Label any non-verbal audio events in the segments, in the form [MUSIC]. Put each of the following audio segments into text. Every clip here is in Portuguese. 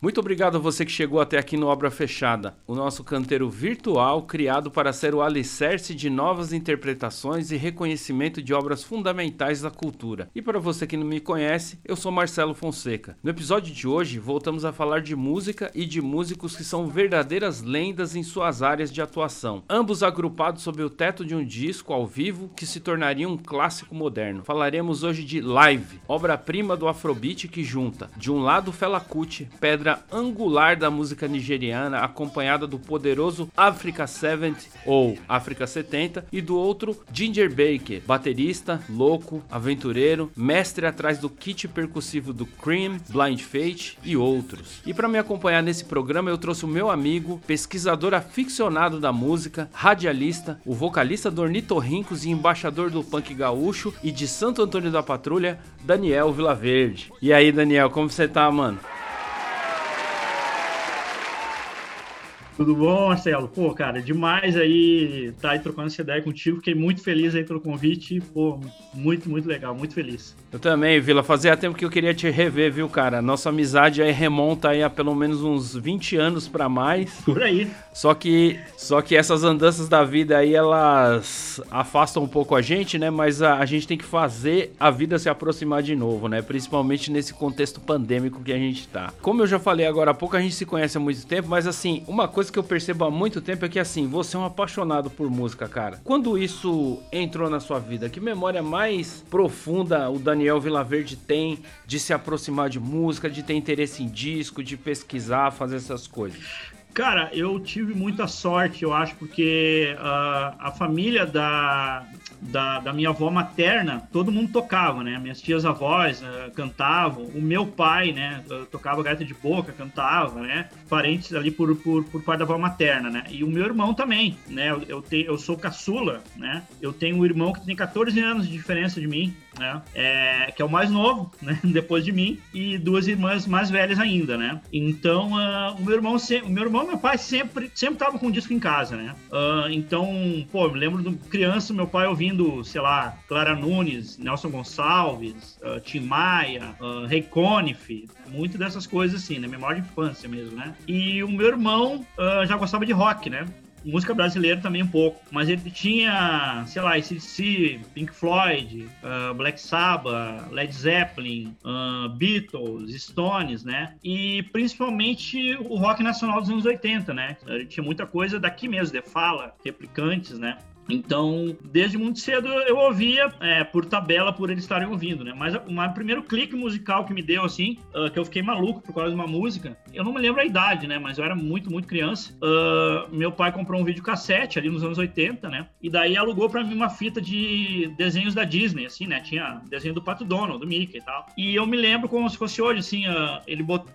Muito obrigado a você que chegou até aqui no Obra Fechada, o nosso canteiro virtual criado para ser o alicerce de novas interpretações e reconhecimento de obras fundamentais da cultura. E para você que não me conhece, eu sou Marcelo Fonseca. No episódio de hoje, voltamos a falar de música e de músicos que são verdadeiras lendas em suas áreas de atuação, ambos agrupados sob o teto de um disco ao vivo que se tornaria um clássico moderno. Falaremos hoje de Live, obra-prima do Afrobeat que junta, de um lado Fela Kuti, pedra pedra angular da música nigeriana, acompanhada do poderoso Africa 70 ou África 70, e do outro Ginger Baker, baterista, louco, aventureiro, mestre atrás do kit percussivo do Cream, Blind Fate e outros. E para me acompanhar nesse programa, eu trouxe o meu amigo, pesquisador aficionado da música, radialista, o vocalista do Ornitorrincos e embaixador do punk gaúcho e de Santo Antônio da Patrulha, Daniel Vilaverde. E aí, Daniel, como você tá, mano? Tudo bom, Marcelo? Pô, cara, demais aí estar tá aí trocando essa ideia contigo. Fiquei muito feliz aí pelo convite. Pô, muito, muito legal, muito feliz. Eu também, Vila. Fazia tempo que eu queria te rever, viu, cara? Nossa amizade aí remonta aí a pelo menos uns 20 anos para mais. Por aí. Só que, só que essas andanças da vida aí, elas afastam um pouco a gente, né? Mas a, a gente tem que fazer a vida se aproximar de novo, né? Principalmente nesse contexto pandêmico que a gente tá. Como eu já falei agora há pouco, a gente se conhece há muito tempo, mas assim, uma coisa que eu percebo há muito tempo é que assim, você é um apaixonado por música, cara. Quando isso entrou na sua vida, que memória mais profunda o Daniel Daniel Vilaverde tem de se aproximar de música, de ter interesse em disco, de pesquisar, fazer essas coisas? Cara, eu tive muita sorte, eu acho, porque uh, a família da, da, da, minha avó materna, todo mundo tocava, né? Minhas tias avós uh, cantavam, o meu pai, né, tocava gaita de boca, cantava, né? Parentes ali por, por, por parte da avó materna, né? E o meu irmão também, né? Eu, eu, te, eu sou caçula, né? Eu tenho um irmão que tem 14 anos de diferença de mim, né? É, que é o mais novo, né? [LAUGHS] Depois de mim, e duas irmãs mais velhas ainda, né? Então, uh, o meu irmão, o meu irmão e meu pai sempre sempre estavam com disco em casa, né? Uh, então, pô, eu lembro de criança, meu pai ouvindo, sei lá, Clara Nunes, Nelson Gonçalves, uh, Tim Maia, uh, Ray Conniff, muito dessas coisas assim, né? Memória de infância mesmo, né? E o meu irmão uh, já gostava de rock, né? Música brasileira também um pouco, mas ele tinha, sei lá, ACDC, Pink Floyd, uh, Black Sabbath, Led Zeppelin, uh, Beatles, Stones, né? E principalmente o rock nacional dos anos 80, né? Ele tinha muita coisa daqui mesmo, de fala, replicantes, né? Então, desde muito cedo eu ouvia é, por tabela, por eles estarem ouvindo, né? Mas o primeiro clique musical que me deu, assim, uh, que eu fiquei maluco por causa de uma música, eu não me lembro a idade, né? Mas eu era muito, muito criança. Uh, meu pai comprou um videocassete ali nos anos 80, né? E daí alugou para mim uma fita de desenhos da Disney, assim, né? Tinha desenho do Pato Donald, do Mickey e tal. E eu me lembro como se fosse hoje, assim, uh, ele botou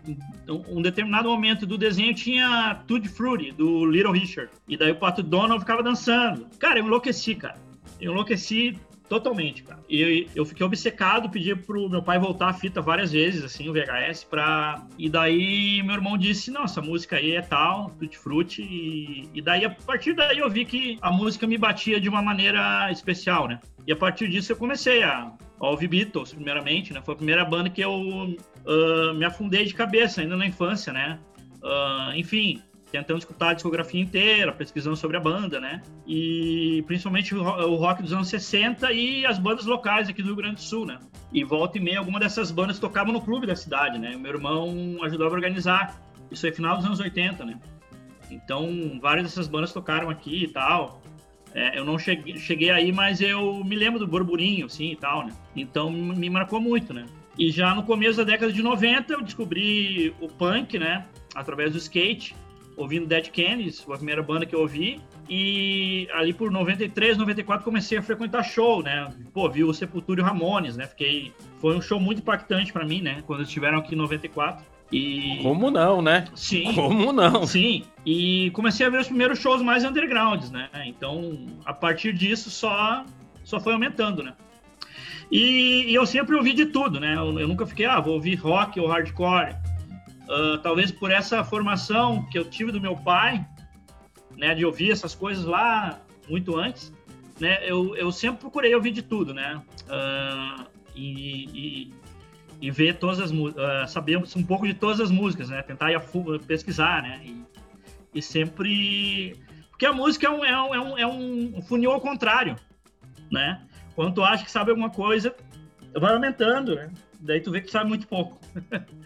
um determinado momento do desenho tinha Tutti Frutti, do Little Richard. E daí o Pato Donald ficava dançando. Cara, enlouqueci, cara. Eu enlouqueci totalmente, cara. E eu fiquei obcecado, pedi pro meu pai voltar a fita várias vezes, assim, o VHS, pra... E daí meu irmão disse, não, essa música aí é tal, Tutti Frutti, e... e daí, a partir daí eu vi que a música me batia de uma maneira especial, né? E a partir disso eu comecei a, a ouvir Beatles, primeiramente, né? Foi a primeira banda que eu uh, me afundei de cabeça, ainda na infância, né? Uh, enfim, tentando escutar a discografia inteira, pesquisando sobre a banda, né? E principalmente o rock dos anos 60 e as bandas locais aqui do Rio Grande do Sul, né? E volta e meia, alguma dessas bandas tocavam no clube da cidade, né? O meu irmão ajudava a organizar. Isso aí final dos anos 80, né? Então, várias dessas bandas tocaram aqui e tal. É, eu não cheguei, cheguei aí, mas eu me lembro do burburinho, assim, e tal, né? Então, me marcou muito, né? E já no começo da década de 90, eu descobri o punk, né? Através do skate ouvindo Dead Kennedys, foi a primeira banda que eu ouvi. E ali por 93, 94 comecei a frequentar show, né? Pô, vi o Sepultura e o Ramones, né? Fiquei foi um show muito impactante para mim, né? Quando eles estiveram aqui em 94. E... Como não, né? Sim. Como não? Sim. E comecei a ver os primeiros shows mais undergrounds, né? Então, a partir disso, só, só foi aumentando, né? E, e eu sempre ouvi de tudo, né? Eu, eu, nunca fiquei, ah, vou ouvir rock ou hardcore. Uh, talvez por essa formação que eu tive do meu pai, né? De ouvir essas coisas lá muito antes, né? Eu, eu sempre procurei ouvir de tudo, né? Uh, e, e, e, ver todas as uh, saber um pouco de todas as músicas, né? Tentar ir pesquisar, né? E, e sempre... Porque a música é um, é um, é um, é um funil ao contrário, né? Quando tu acha que sabe alguma coisa, vai aumentando, né? Daí tu vê que sabe muito pouco. [LAUGHS]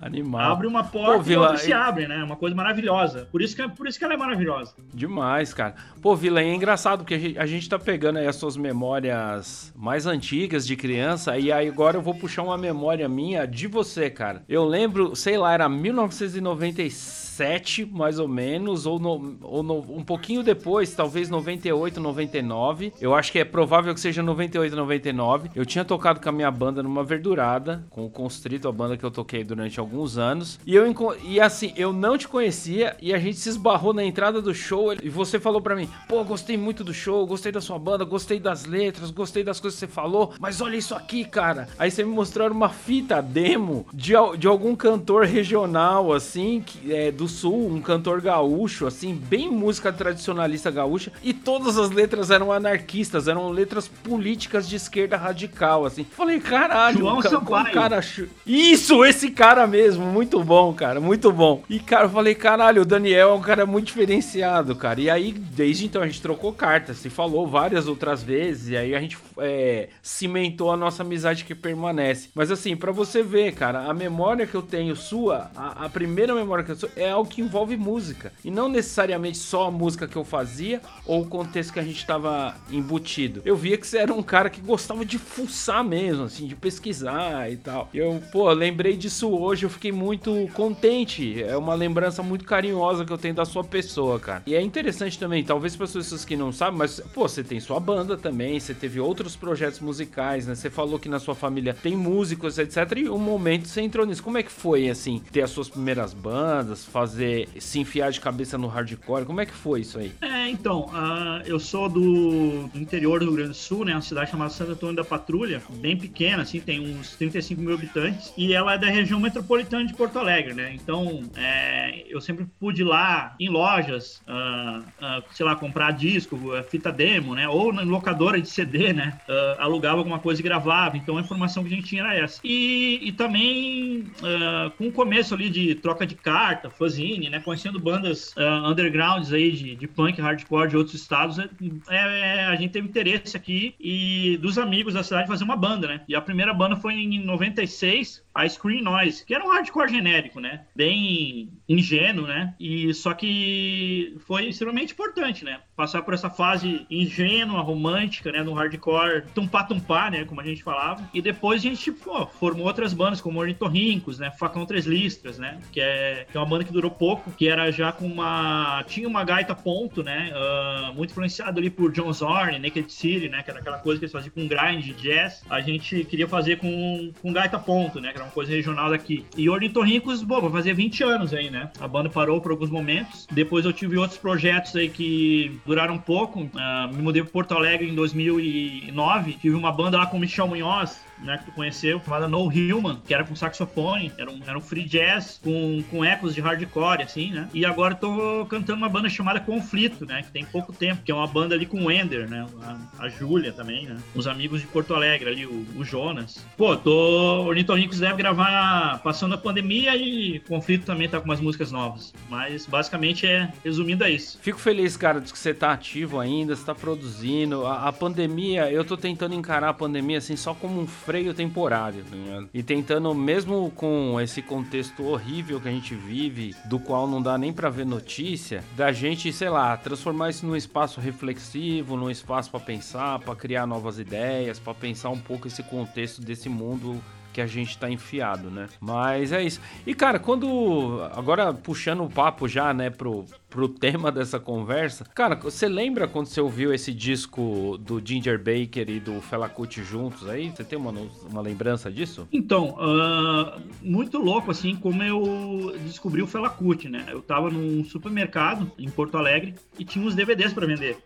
Animal. Abre uma porta Pô, Vila, e outra se abre, né? Uma coisa maravilhosa. Por isso, que, é, por isso que ela é maravilhosa. Demais, cara. Pô, Vila, é engraçado porque a gente, a gente tá pegando aí as suas memórias mais antigas de criança e aí agora eu vou puxar uma memória minha de você, cara. Eu lembro, sei lá, era 1996 97, mais ou menos, ou, no, ou no, um pouquinho depois, talvez 98, 99. Eu acho que é provável que seja 98, 99. Eu tinha tocado com a minha banda numa verdurada, com o Constrito, a banda que eu toquei durante alguns anos. E eu e assim, eu não te conhecia e a gente se esbarrou na entrada do show e você falou para mim: "Pô, gostei muito do show, gostei da sua banda, gostei das letras, gostei das coisas que você falou, mas olha isso aqui, cara". Aí você me mostrou uma fita demo de, de algum cantor regional assim, que é do Sul, um cantor gaúcho, assim, bem música tradicionalista gaúcha, e todas as letras eram anarquistas, eram letras políticas de esquerda radical, assim. Falei, caralho, João ca Sampaio. cara. Isso, esse cara mesmo, muito bom, cara, muito bom. E, cara, eu falei, caralho, o Daniel é um cara muito diferenciado, cara. E aí, desde então, a gente trocou cartas, se falou várias outras vezes, e aí a gente é, cimentou a nossa amizade que permanece. Mas, assim, para você ver, cara, a memória que eu tenho sua, a, a primeira memória que eu sou, é algo que envolve música. E não necessariamente só a música que eu fazia ou o contexto que a gente estava embutido. Eu via que você era um cara que gostava de fuçar mesmo, assim, de pesquisar e tal. Eu, pô, lembrei disso hoje, eu fiquei muito contente. É uma lembrança muito carinhosa que eu tenho da sua pessoa, cara. E é interessante também, talvez para as pessoas que não sabem, mas, pô, você tem sua banda também, você teve outros projetos musicais, né? Você falou que na sua família tem músicos, etc. E um momento você entrou nisso. Como é que foi, assim, ter as suas primeiras bandas, fazer se enfiar de cabeça no hardcore? Como é que foi isso aí? É, então, uh, eu sou do, interior do Rio Grande do Sul, né? Uma cidade chamada Santo Antônio da Patrulha, bem pequena, assim, tem uns 35 mil habitantes, e ela é da região metropolitana de Porto Alegre, né? Então, é, eu sempre pude ir lá em lojas, uh, uh, sei lá, comprar disco, fita demo, né? Ou na locadora de CD, né? alugava alguma coisa e gravava. Então, a informação que a gente tinha era essa. E, e também, com o começo ali de troca de carta, né? Conhecendo bandas uh, undergrounds aí de, de punk, hardcore de outros estados, é, é, a gente teve interesse aqui e dos amigos da cidade fazer uma banda, né? E a primeira banda foi em 96, a Screen Noise, que era um hardcore genérico, né? Bem ingênuo, né? E só que foi extremamente importante, né? Passar por essa fase ingênua, romântica, né? No hardcore tumpá-tumpá, né? Como a gente falava. E depois a gente pô, formou outras bandas, como Ornitorrincos, né? Facão Três Listras, né? Que é, que é uma banda que durou pouco, que era já com uma... Tinha uma gaita ponto, né? Uh, muito influenciado ali por John Zorn, Naked City, né? Que era aquela coisa que eles faziam com grind, jazz. A gente queria fazer com, com gaita ponto, né? Que era uma coisa regional daqui. E Ornitorrincos, bom, vai fazer 20 anos aí, né? A banda parou por alguns momentos. Depois eu tive outros projetos aí que duraram pouco. Uh, me mudei para Porto Alegre em 2009. Tive uma banda lá com o Michel Munhoz, né, que tu conheceu, chamada No Human, que era com saxofone, era um, era um free jazz com, com ecos de hardcore, assim, né? E agora tô cantando uma banda chamada Conflito, né? Que tem pouco tempo, que é uma banda ali com o Ender, né? A, a Júlia também, né? Os amigos de Porto Alegre ali, o, o Jonas. Pô, tô. Ornitorrincos deve gravar passando a pandemia e Conflito também tá com umas músicas novas. Mas basicamente é resumindo a isso. Fico feliz, cara, de que você tá ativo ainda, você tá produzindo. A, a pandemia, eu tô tentando encarar a pandemia assim só como um freio temporário, tá ligado? E tentando, mesmo com esse contexto horrível que a gente vive, do qual não dá nem para ver notícia, da gente, sei lá, transformar isso num espaço reflexivo, num espaço para pensar, para criar novas ideias, para pensar um pouco esse contexto desse mundo que a gente tá enfiado, né? Mas é isso. E cara, quando agora puxando o papo já, né, pro pro tema dessa conversa. Cara, você lembra quando você ouviu esse disco do Ginger Baker e do Fela Kuti juntos aí? Você tem uma, uma lembrança disso? Então, uh, muito louco assim como eu descobri o Fela Kuti, né? Eu tava num supermercado em Porto Alegre e tinha uns DVDs para vender.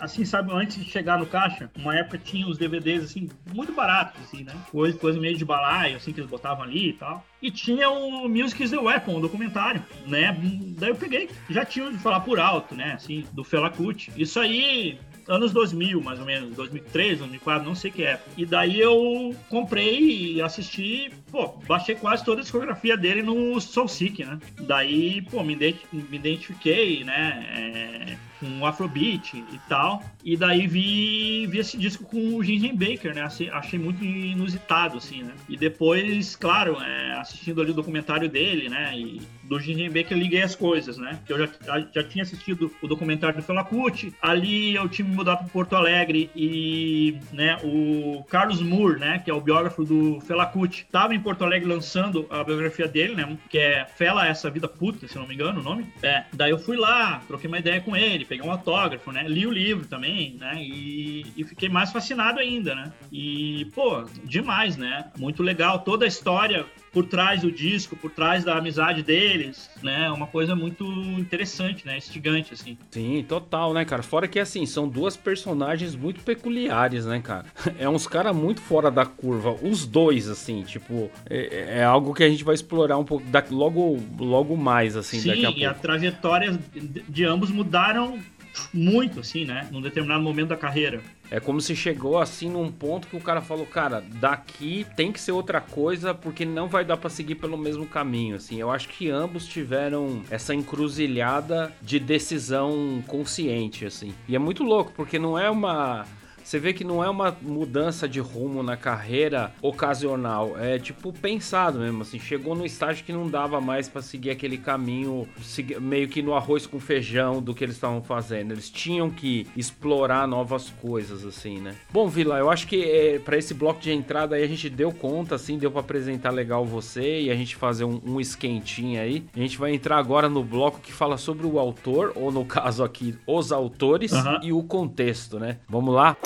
Assim, sabe, antes de chegar no caixa, uma época tinha os DVDs assim muito baratos assim, né? Coisa, coisa meio de balaio assim que eles botavam ali e tal. E tinha o Music is the Weapon, o documentário, né? Daí eu peguei, já tinha de falar por alto, né? Assim, do Fela Kuti. Isso aí anos 2000, mais ou menos, 2003, 2004, não sei que é. E daí eu comprei e assisti, pô, baixei quase toda a discografia dele no Soulseek, né? Daí, pô, me, identifiquei, né? É, com Afrobeat e tal. E daí vi, vi esse disco com o Ginger Baker, né? Achei, muito inusitado, assim, né? E depois, claro, é, assistindo ali o documentário dele, né? E do Ginger Baker liguei as coisas, né? Eu já, já tinha assistido o documentário do Fela. Ali eu tinha me mudado para Porto Alegre e, né, o Carlos Moore, né, que é o biógrafo do Fela Kuti, estava em Porto Alegre lançando a biografia dele, né, que é Fela essa vida puta, se não me engano o nome. É, daí eu fui lá, troquei uma ideia com ele, peguei um autógrafo, né? Li o livro também, né? E, e fiquei mais fascinado ainda, né? E, pô, demais, né? Muito legal toda a história por trás do disco, por trás da amizade deles, né? Uma coisa muito interessante, né? Estigante, assim. Sim, total, né, cara? Fora que, assim, são duas personagens muito peculiares, né, cara? [LAUGHS] É uns caras muito fora da curva. Os dois, assim, tipo, é, é, algo que a gente vai explorar um pouco daqui, logo, logo mais, assim, Sim, daqui a pouco. e a trajetória de ambos mudaram muito, assim, né? Num determinado momento da carreira. É como se chegou assim num ponto que o cara falou, cara, daqui tem que ser outra coisa porque não vai dar para seguir pelo mesmo caminho, assim. Eu acho que ambos tiveram essa encruzilhada de decisão consciente, assim. E é muito louco porque não é uma você vê que não é uma mudança de rumo na carreira ocasional, é tipo pensado mesmo, assim, chegou no estágio que não dava mais para seguir aquele caminho meio que no arroz com feijão do que eles estavam fazendo. Eles tinham que explorar novas coisas assim, né? Bom, Vila, eu acho que é, para esse bloco de entrada aí a gente deu conta, assim, deu para apresentar legal você e a gente fazer um, um esquentinho aí. A gente vai entrar agora no bloco que fala sobre o autor, ou no caso aqui, os autores uhum. e o contexto, né? Vamos lá?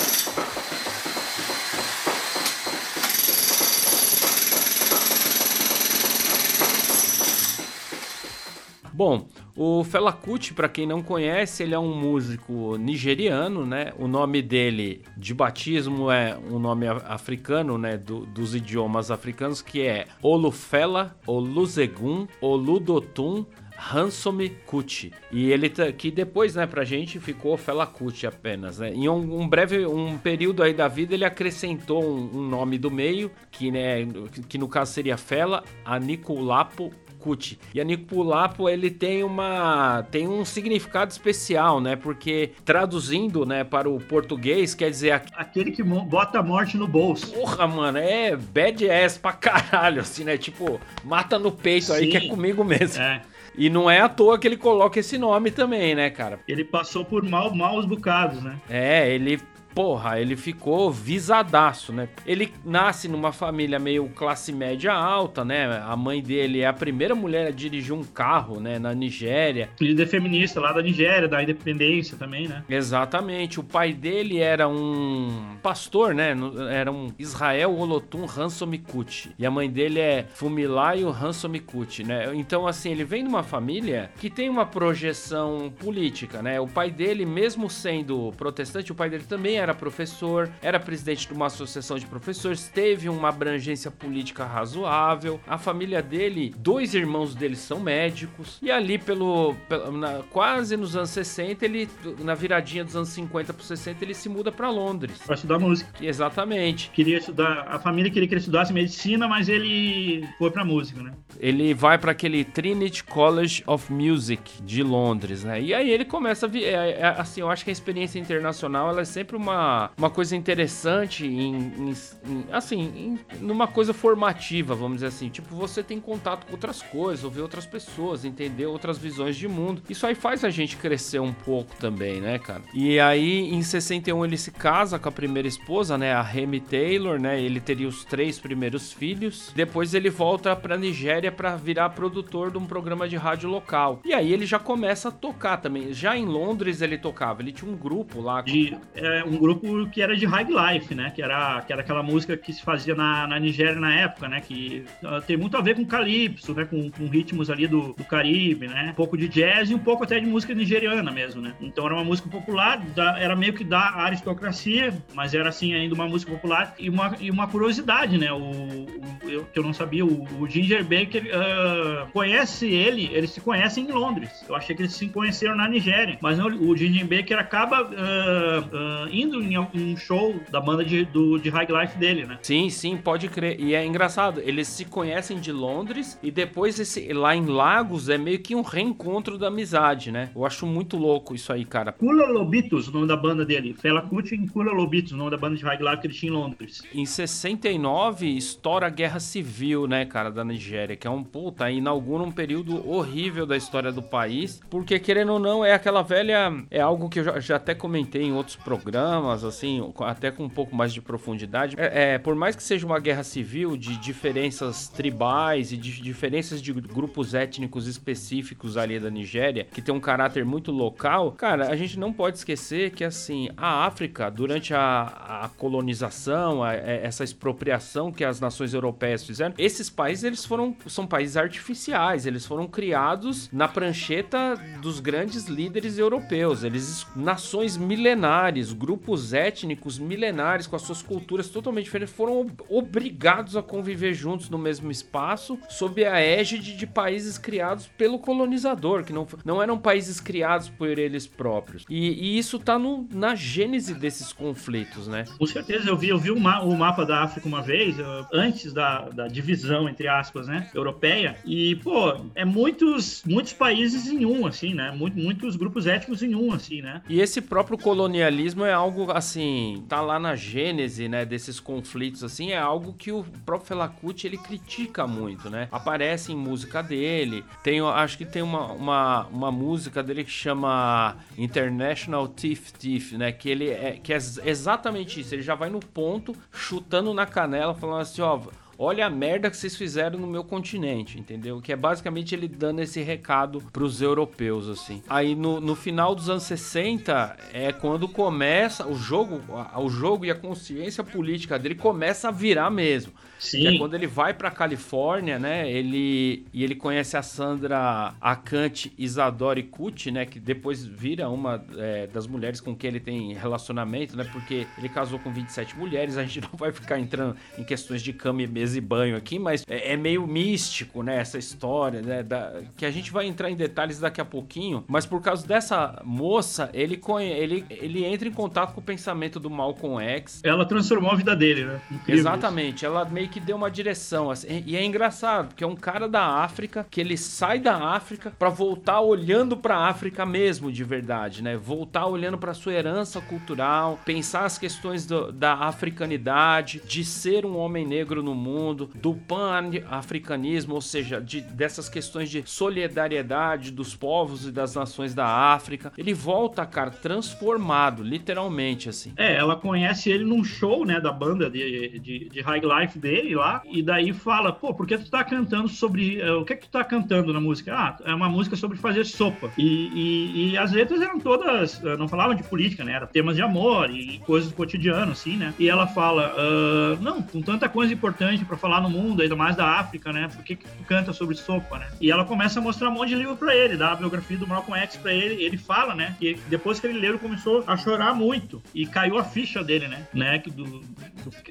Bom, o Fela Kuti, para quem não conhece, ele é um músico nigeriano, né? O nome dele de batismo é um nome africano, né? Do, dos idiomas africanos, que é Olufela, Olusegun, Oludotun, Hansom Kuti. E ele tá, que depois, né, pra gente ficou Fela Kuti apenas, né? Em um, um, breve um período aí da vida ele acrescentou um, um, nome do meio, que né, que no caso seria Fela Anikulapo Kuti. E a Niculapo, ele tem uma tem um significado especial, né? Porque traduzindo, né, para o português, quer dizer aquele que bota a morte no bolso. Porra, mano, é bad ass pra caralho, assim, né? Tipo, mata no peito Sim. aí que é comigo mesmo. É. E não é à toa que ele coloca esse nome também, né, cara? Ele passou por mal, maus bocados, né? É, ele porra, ele ficou visadaço, né? Ele nasce numa família meio classe média alta, né? A mãe dele é a primeira mulher a dirigir um carro, né? Na Nigéria. Líder feminista lá da Nigéria, da independência também, né? Exatamente. O pai dele era um pastor, né? Era um Israel Olotun Hansomikuti. E a mãe dele é Fumilayo Hansomikuti, né? Então, assim, ele vem de uma família que tem uma projeção política, né? O pai dele, mesmo sendo protestante, o pai dele também era professor, era presidente de uma associação de professores, teve uma abrangência política razoável. A família dele, dois irmãos dele são médicos. E ali, pelo, pelo na, quase nos anos 60, ele, na viradinha dos anos 50 para 60, ele se muda para Londres. Para estudar música. Exatamente. Queria estudar, a família queria que ele estudasse medicina, mas ele foi para música, né? Ele vai para aquele Trinity College of Music de Londres, né? E aí ele começa a vir, é, é, assim, eu acho que a experiência internacional ela é sempre uma uma, uma coisa interessante em, em, em assim, em, numa coisa formativa, vamos dizer assim. Tipo, você tem contato com outras coisas, ouvir outras pessoas, entender outras visões de mundo. Isso aí faz a gente crescer um pouco também, né, cara? E aí, em 61, ele se casa com a primeira esposa, né, a Remy Taylor, né? Ele teria os três primeiros filhos. Depois ele volta pra Nigéria para virar produtor de um programa de rádio local. E aí ele já começa a tocar também. Já em Londres ele tocava, ele tinha um grupo lá. De, é, um grupo que era de high life, né? Que era, que era aquela música que se fazia na, na Nigéria na época, né? Que uh, tem muito a ver com calypso, né? Com, com ritmos ali do, do Caribe, né? Um pouco de jazz e um pouco até de música nigeriana mesmo, né? Então era uma música popular, da, era meio que da aristocracia, mas era assim ainda uma música popular e uma, e uma curiosidade, né? O, o eu, que eu não sabia, o, o Ginger Baker uh, conhece ele, eles se conhecem em Londres. Eu achei que eles se conheceram na Nigéria, mas não, o Ginger Baker acaba uh, uh, em um show da banda de, do, de High Life dele, né? Sim, sim, pode crer. E é engraçado, eles se conhecem de Londres e depois esse, lá em Lagos é meio que um reencontro da amizade, né? Eu acho muito louco isso aí, cara. Kula Lobitos, o nome da banda dele. Fela Kuti e Kula Lobitos, o nome da banda de High Life que ele tinha em Londres. Em 69, estoura a Guerra Civil, né, cara, da Nigéria, que é um puta, inaugura um período horrível da história do país, porque querendo ou não, é aquela velha. É algo que eu já, já até comentei em outros programas, assim, até com um pouco mais de profundidade. É, é, por mais que seja uma guerra civil de diferenças tribais e de diferenças de grupos étnicos específicos ali da Nigéria, que tem um caráter muito local, cara, a gente não pode esquecer que, assim, a África, durante a, a colonização, a, a, é, essa expropriação que as nações europeias fizeram, esses países, eles foram, são países artificiais, eles foram criados na prancheta dos grandes líderes europeus, eles, nações milenares, grupos étnicos milenares com as suas culturas totalmente diferentes, foram obrigados a conviver juntos no mesmo espaço, sob a égide de países criados pelo colonizador, que não, não eram países criados por eles próprios. E, e isso tá no, na gênese desses conflitos, né? Com certeza, eu vi, eu vi o, ma o mapa da África uma vez, antes da, da divisão, entre aspas, né, europeia, e, pô, é muitos, muitos países em um, assim, né? muitos grupos étnicos em um, assim, né? E esse próprio colonialismo é algo, assim, tá lá na gênese, né, desses conflitos, assim, é algo que o próprio Felacuti, ele critica muito, né? Aparece em música dele, tem, acho que tem uma, uma, uma música dele que chama International Thief Thief, né? Que ele é, que é exatamente isso, ele já vai no ponto, chutando na canela, falando assim, ó olha a merda que vocês fizeram no meu continente, entendeu? Que é basicamente ele dando esse recado pros europeus, assim. Aí no, no final dos anos 60 é quando começa o jogo, o jogo e a consciência política dele começa a virar mesmo. Sim. é quando ele vai pra Califórnia, né? Ele, e ele conhece a Sandra Akante Isadori Kuti, né? Que depois vira uma é, das mulheres com quem ele tem relacionamento, né? Porque ele casou com 27 mulheres. [LAUGHS] A gente não vai ficar entrando em questões de cama e mesa e banho aqui, mas é, é meio místico, né? Essa história, né? Da, que a gente vai entrar em detalhes daqui a pouquinho. Mas por causa dessa moça, ele, ele, ele entra em contato com o pensamento do Malcolm X. Ela transformou a vida dele, né? Incrível Exatamente. Isso. Ela meio que deu uma direção. Assim, e é engraçado, porque é um cara da África que ele sai da África para voltar olhando para a África mesmo, de verdade, né? Voltar olhando para sua herança cultural, pensar as questões do, da africanidade, de ser um homem negro no mundo, do pan-africanismo, ou seja, de, dessas questões de solidariedade dos povos e das nações da África. Ele volta, cara, transformado, literalmente, assim. É, ela conhece ele num show, né, da banda de, de, de High Life dele dele lá, e daí fala, pô, por que tu tá cantando sobre. Uh, o que é que tu tá cantando na música? Ah, é uma música sobre fazer sopa. E, e, e as letras eram todas, uh, não falavam de política, né? Eram temas de amor e coisas do cotidiano, assim, né? E ela fala, uh, não, com tanta coisa importante para falar no mundo, ainda mais da África, né? Por que, que tu canta sobre sopa, né? E ela começa a mostrar um monte de livro para ele, dá a biografia do Malcolm X para ele, ele fala, né? Que depois que ele leu, ele começou a chorar muito. E caiu a ficha dele, né? né? Do,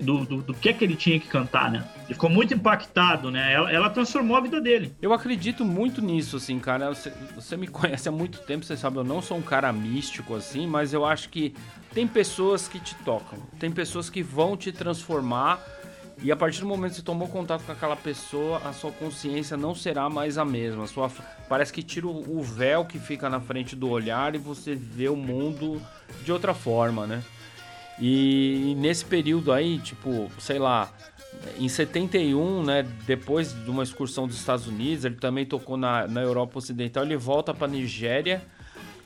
do, do, do, que que ele tinha que cantar né? Ele ficou muito impactado, né? Ela, ela, transformou a vida dele. Eu acredito muito nisso, assim, cara. Você, você me [LAUGHS] conhece há muito tempo, você sabe, eu não sou um cara místico, assim, mas eu acho que tem pessoas que te tocam, tem pessoas que vão te transformar. E a partir do momento que você tomou contato com aquela pessoa, a sua consciência não será mais a mesma. A sua, parece que tira o véu que fica na frente do olhar e você vê o mundo de outra forma, né? E nesse período aí, tipo, sei lá, em 71, né, depois de uma excursão dos Estados Unidos, ele também tocou na, na Europa Ocidental, ele volta para Nigéria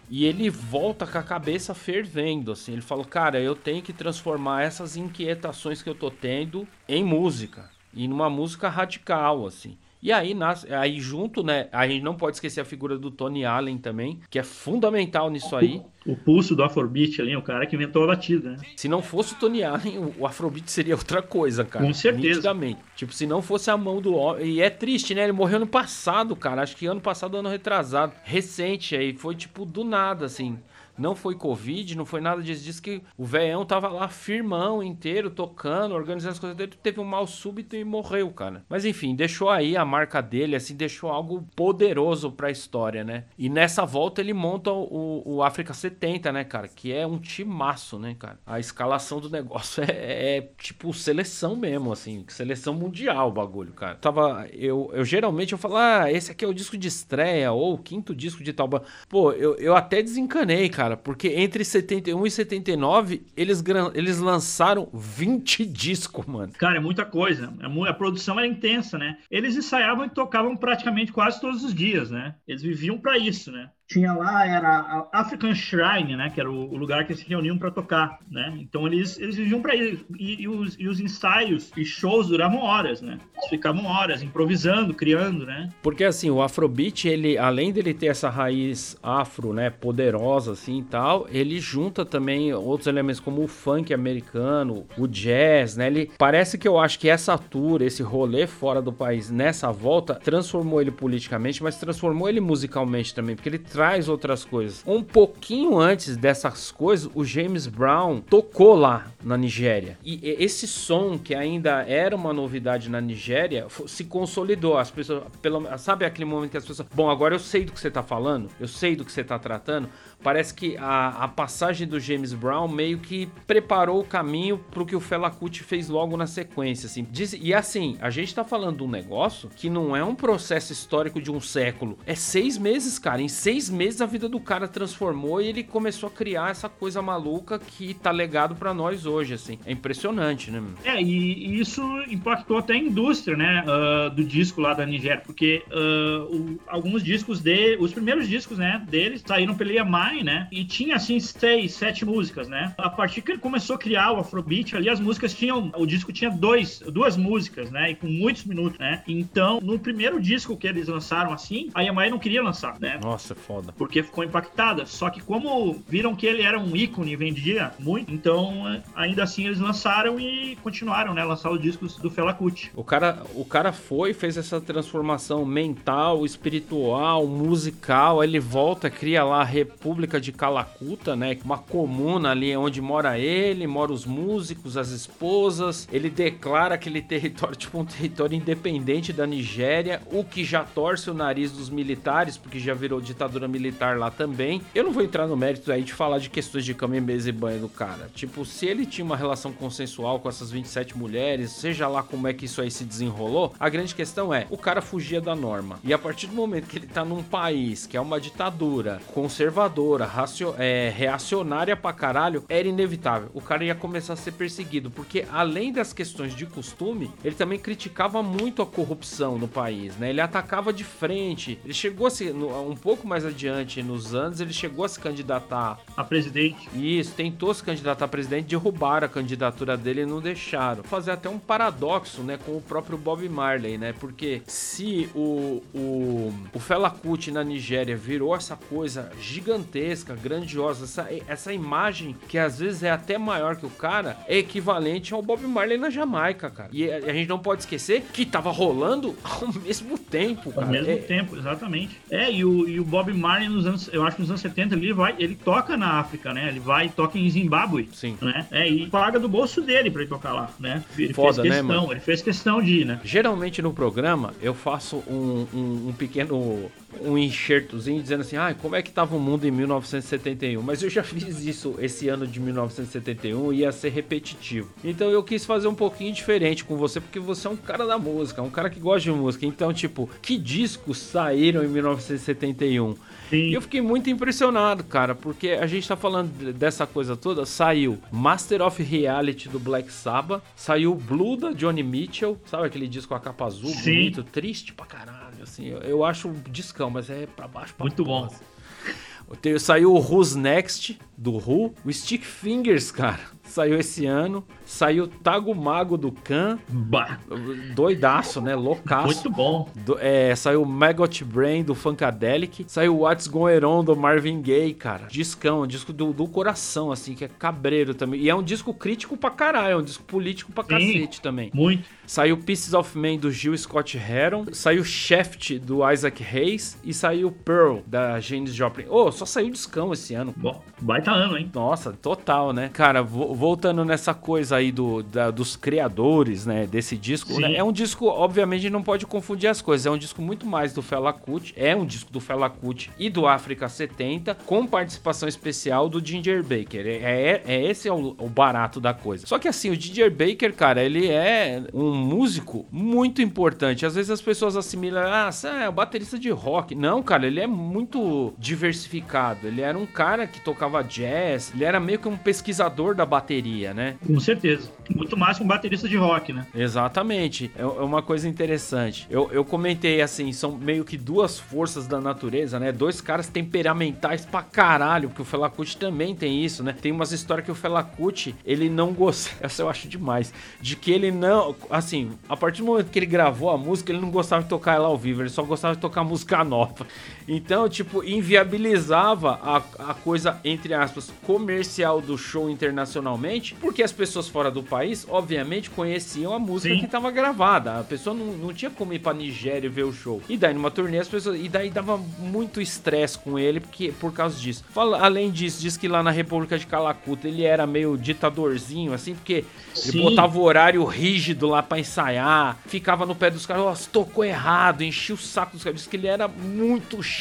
e ele volta com a cabeça fervendo, assim. Ele falou, cara, eu tenho que transformar essas inquietações que eu tô tendo em música. E numa música radical, assim. E aí, nasce, aí junto, né? A gente não pode esquecer a figura do Tony Allen também, que é fundamental nisso aí. O, o pulso do Afrobeat ali, o cara que inventou a batida, né? Se não fosse o Tony Allen, o, o Afrobeat seria outra coisa, cara. Com certeza. Nitidamente. Tipo, se não fosse a mão do homem. E é triste, né? Ele morreu ano passado, cara. Acho que ano passado, ano retrasado. Recente aí. Foi tipo do nada, assim. Não foi Covid, não foi nada disso. Diz que o velhão tava lá firmão inteiro, tocando, organizando as coisas dele. Teve um mal súbito e morreu, cara. Mas enfim, deixou aí a marca dele, assim, deixou algo poderoso pra história, né? E nessa volta ele monta o, o África 70, né, cara? Que é um timaço, né, cara? A escalação do negócio [LAUGHS] é, é tipo seleção mesmo, assim. Seleção mundial o bagulho, cara. Tava. Eu, eu geralmente eu falo, ah, esse aqui é o disco de estreia ou o quinto disco de tal. Pô, eu, eu até desencanei, cara cara, porque entre 71 e 79 eles, eles lançaram 20 discos, mano. Cara, é muita coisa. É a produção era intensa, né? Eles ensaiavam e tocavam praticamente quase todos os dias, né? Eles viviam para isso, né? Tinha lá era a African Shrine, né, que era o, lugar que eles se reuniam para tocar, né? Então eles eles viviam para isso e, e, os, e os ensaios e shows duravam horas, né? Eles ficavam horas improvisando, criando, né? Porque assim, o Afrobeat, ele além dele ter essa raiz afro, né, poderosa assim e tal, ele junta também outros elementos como o funk americano, o jazz, né? Ele parece que eu acho que essa tour, esse rolê fora do país nessa volta transformou ele politicamente, mas transformou ele musicalmente também, porque ele traz outras coisas. Um pouquinho antes dessas coisas, o James Brown tocou lá na Nigéria. E esse som, que ainda era uma novidade na Nigéria, se consolidou. As pessoas, pelo, sabe aquele momento que as pessoas. Bom, agora eu sei do que você está falando, eu sei do que você está tratando parece que a, a passagem do James Brown meio que preparou o caminho para o que o Fela Kuti fez logo na sequência, assim. Diz, e assim, a gente tá falando de um negócio que não é um processo histórico de um século, é seis meses, cara. Em seis meses a vida do cara transformou e ele começou a criar essa coisa maluca que tá legado para nós hoje, assim. É impressionante, né? É, e, isso impactou até a indústria, né, uh, do disco lá da Nigéria, porque uh, o, alguns discos dele, os primeiros discos, né, deles saíram pela EMI né? E tinha assim seis, sete músicas, né? A partir que ele começou a criar o Afrobeat, ali as músicas tinham, o disco tinha dois, duas músicas, né? E com muitos minutos, né? Então, no primeiro disco que eles lançaram assim, a Yamaha não queria lançar, né? Nossa, foda. Porque ficou impactada. Só que como viram que ele era um ícone e vendia muito, então ainda assim eles lançaram e continuaram, né? Lançar os discos do Fela Kuti. O cara, o cara foi, fez essa transformação mental, espiritual, musical, ele volta, cria lá a República República de Calacuta, né? Uma comuna ali onde mora ele, mora os músicos, as esposas. Ele declara aquele território [LAUGHS] tipo um território independente da Nigéria, o que já torce o nariz dos militares, porque já virou ditadura militar lá também. Eu não vou entrar no mérito aí de falar de questões de cama e mesa e banho do cara. Tipo, se ele tinha uma relação consensual com essas 27 mulheres, seja lá como é que isso aí se desenrolou, a grande questão é, o cara fugia da norma. E a partir do momento que ele tá num país que é uma ditadura conservadora, racio, é, reacionária pra caralho, era inevitável. O cara ia começar a ser perseguido, porque além das questões de costume, ele também criticava muito a corrupção no país, né? Ele atacava de frente. Ele chegou a se, um pouco mais adiante nos anos, ele chegou a se candidatar a presidente. Isso, tentou se candidatar a presidente, derrubaram a candidatura dele e não deixaram. Fazer até um paradoxo, né, com o próprio Bob Marley, né? Porque se o, o, o Fela Kuti na Nigéria virou essa coisa gigantesca gigantesca, grandiosa, essa, essa imagem que às vezes é até maior que o cara, é equivalente ao Bob Marley na Jamaica, cara. E a, a gente não pode esquecer que tava rolando ao [LAUGHS] mesmo tempo, cara. Ao mesmo é... tempo, exatamente. É, e o, e o Bob Marley nos anos, eu acho que nos anos 70 ele vai, ele toca na África, né? Ele vai e toca em Zimbábue. Sim. Né? É, e paga do bolso dele pra ir tocar lá, né? Ele Foda, fez questão, né, mano? ele fez questão de ir, né? Geralmente no programa eu faço um, um, um pequeno um enxertozinho dizendo assim, ah, como é que tava o mundo em 1971? Mas eu já fiz isso esse ano de 1971 e ia ser repetitivo. Então eu quis fazer um pouquinho diferente com você, porque você é um cara da música, um cara que gosta de música. Então, tipo, que discos saíram em 1971? Sim. E eu fiquei muito impressionado, cara, porque a gente tá falando dessa coisa toda. Saiu Master of Reality do Black Sabbath, saiu Blue da Johnny Mitchell, sabe aquele disco com a capa azul, Sim. bonito, triste pra caralho, assim. Eu, eu acho um discão, mas é pra baixo pra Muito bom. Assim. Saiu o Who's Next, do Who. O Stick Fingers, cara, saiu esse ano. Saiu Tago Mago do Khan. Bah. Doidaço, né? Loucaço. Muito bom. Do, é, saiu Maggot Brain do Funkadelic. Saiu What's Going On do Marvin Gaye, cara. Discão, um disco do, do coração, assim, que é cabreiro também. E é um disco crítico pra caralho, é um disco político pra Sim, cacete também. Muito. Saiu Pieces of Man do Gil Scott Heron. Saiu Shaft do Isaac Hayes. E saiu Pearl da James Joplin. Ô, oh, só saiu discão esse ano. Bom, baita ano, hein? Nossa, total, né? Cara, voltando nessa coisa aí do, da, dos criadores, né, desse disco, né? é um disco, obviamente, não pode confundir as coisas. É um disco muito mais do Fela Kuti, é um disco do Fela Kuti e do África 70, com participação especial do Ginger Baker. É, é, é esse é o, o, barato da coisa. Só que assim, o Ginger Baker, cara, ele é um músico muito importante. Às vezes as pessoas assimilam, ah, é o baterista de rock. Não, cara, ele é muito diversificado. Ele era um cara que tocava jazz, ele era meio que um pesquisador da bateria, né? Com certeza. Muito mais que um baterista de rock, né? Exatamente. É, é uma coisa interessante. Eu, eu comentei assim, são meio que duas forças da natureza, né? Dois caras temperamentais pra caralho, porque o Fela Kuti também tem isso, né? Tem umas histórias que o Fela Kuti, ele não gosta, [LAUGHS] essa eu acho demais, de que ele não, assim, a partir do momento que ele gravou a música, ele não gostava de tocar ela ao vivo, ele só gostava de tocar música nova. Então, tipo, inviabilizava a, a coisa, entre aspas, comercial do show internacionalmente, porque as pessoas fora do país, obviamente, conheciam a música Sim. que estava gravada. A pessoa não, não tinha como ir pra Nigéria e ver o show. E daí, numa turnê, as pessoas. E daí dava muito estresse com ele porque, por causa disso. Fala, além disso, diz que lá na República de Calacuta ele era meio ditadorzinho, assim, porque Sim. ele botava o horário rígido lá para ensaiar, ficava no pé dos caras, oh, tocou errado, enchia o saco dos caras. Diz que ele era muito chato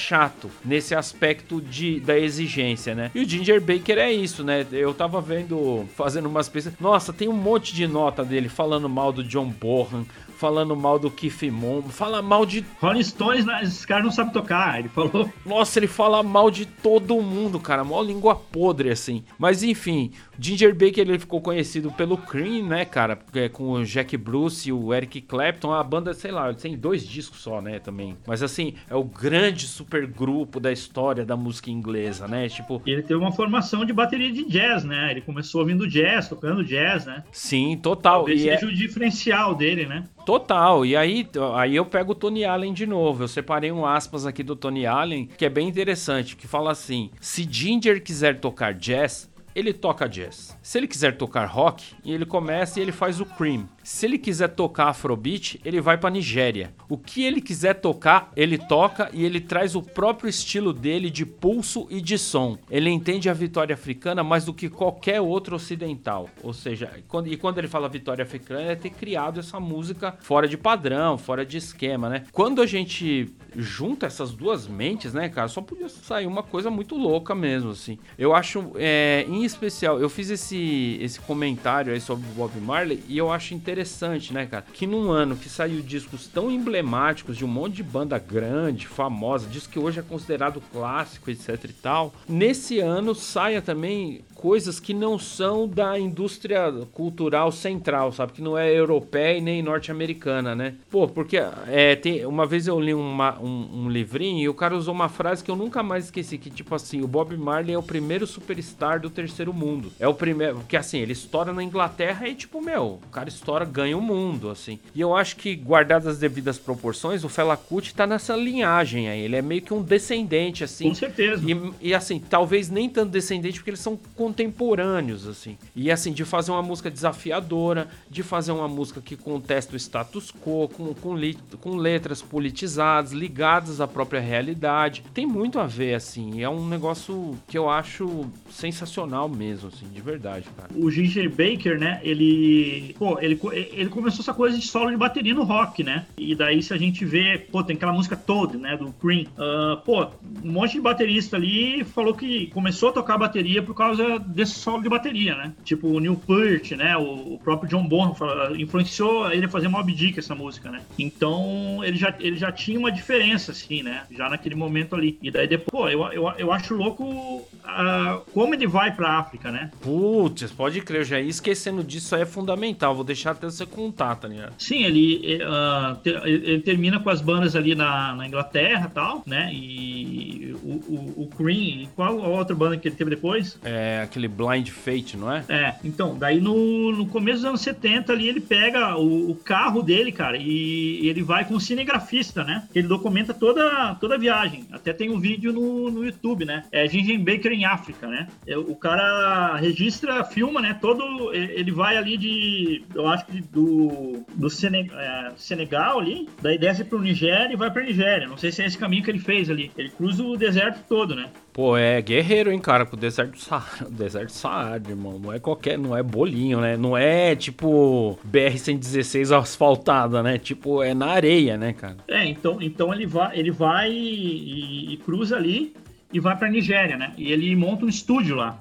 nesse aspecto de, da exigência, né? E o Ginger Baker é isso, né? Eu tava vendo, fazendo umas pesquisas. Nossa, tem um monte de nota dele falando mal do John Bohan, falando mal do Keith Moon, fala mal de. Rolling Stones, né? esses caras não sabem tocar, ele falou. Nossa, ele fala mal de todo mundo, cara, mó língua podre, assim. Mas enfim, Ginger Baker ele ficou conhecido pelo Cream, né, cara? É, com o Jack Bruce e o Eric Clapton, a banda, sei lá, tem dois discos só, né, também. Mas assim, é o grande super grupo da história da música inglesa, né? Tipo. Ele teve uma formação de bateria de jazz, né? Ele começou ouvindo jazz, tocando jazz, né? Sim, total. Talvez e seja é... o diferencial dele, né? Total. E aí, aí eu pego o Tony Allen de novo. Eu separei um aspas aqui do Tony Allen, que é bem interessante, que fala assim: se Ginger quiser tocar jazz, ele toca jazz. Se ele quiser tocar rock, ele começa e ele faz o cream. Se ele quiser tocar afrobeat, ele vai para Nigéria. O que ele quiser tocar, ele toca e ele traz o próprio estilo dele de pulso e de som. Ele entende a vitória africana mais do que qualquer outro ocidental. Ou seja, quando, e quando ele fala vitória africana, é ter criado essa música fora de padrão, fora de esquema, né? Quando a gente junta essas duas mentes, né, cara, só podia sair uma coisa muito louca mesmo, assim. Eu acho, é, em especial, eu fiz esse, esse comentário aí sobre o Bob Marley e eu acho interessante, né, cara? Que num ano que saiu discos tão emblemáticos de um monte de banda grande, famosa, disco que hoje é considerado clássico, etc e tal, nesse ano saia também coisas que não são da indústria cultural central, sabe? Que não é europeia e nem norte-americana, né? Pô, porque é, tem, uma vez eu li uma, um, um, livrinho e o cara usou uma frase que eu nunca mais esqueci, que tipo assim, o Bob Marley é o primeiro superstar do terceiro mundo. É o primeiro, porque assim, ele estoura na Inglaterra e tipo, meu, o cara estoura, ganha o mundo, assim. E eu acho que, guardadas as devidas proporções, o Fela Kuti tá nessa linhagem aí, ele é meio que um descendente, assim. Com certeza. E, e assim, talvez nem tanto descendente, porque eles são contemporâneos, assim. E assim, de fazer uma música desafiadora, de fazer uma música que contesta o status quo, com, com, com letras politizadas, ligadas à própria realidade. Tem muito a ver, assim. É um negócio que eu acho sensacional mesmo, assim, de verdade, cara. O Ginger Baker, né, ele. Pô, ele, ele começou essa coisa de solo de bateria no rock, né? E daí, se a gente vê, pô, tem aquela música toda, né, do Cream. Uh, pô, um monte de baterista ali falou que começou a tocar bateria por causa desse solo de bateria, né? Tipo o Neil Peart, né? O, próprio John Bonham influenciou ele a fazer Mob Dick essa música, né? Então ele já, ele já tinha uma diferença, assim, né? Já naquele momento ali. E daí depois, pô, eu, eu, eu acho louco uh, como ele vai pra África, né? Putz, pode crer, eu já ia esquecendo disso, isso aí é fundamental. Vou deixar até você contar, tá ligado? Sim, ele, uh, ter, ele termina com as bandas ali na, na Inglaterra e tal, né? E o, o, o Cream e qual a outra banda que ele teve depois? É aquele Blind Fate, não é? É, então, daí no, no começo dos anos 70 ali ele pega o, o carro dele, cara, e, ele vai com um cinegrafista, né? Ele documenta toda, toda a viagem. Até tem um vídeo no, no YouTube, né? É Gingen Baker em África, né? É, o cara registra, filma, né? Todo. Ele vai ali de. Eu acho que do, do é, Senegal ali, daí desce pro Nigéria e vai pra Nigéria. Não sei se é esse caminho que ele fez ali. Ele cruza o deserto todo, né? Pô, é guerreiro, hein, cara, pro deserto do Saara. [LAUGHS] Deserto do Saara, irmão. Não é qualquer, não é bolinho, né? Não é tipo BR-116 asfaltada, né? Tipo, é na areia, né, cara? É, então, então ele vai, ele vai e, e cruza ali e vai pra Nigéria, né? E ele monta um estúdio lá.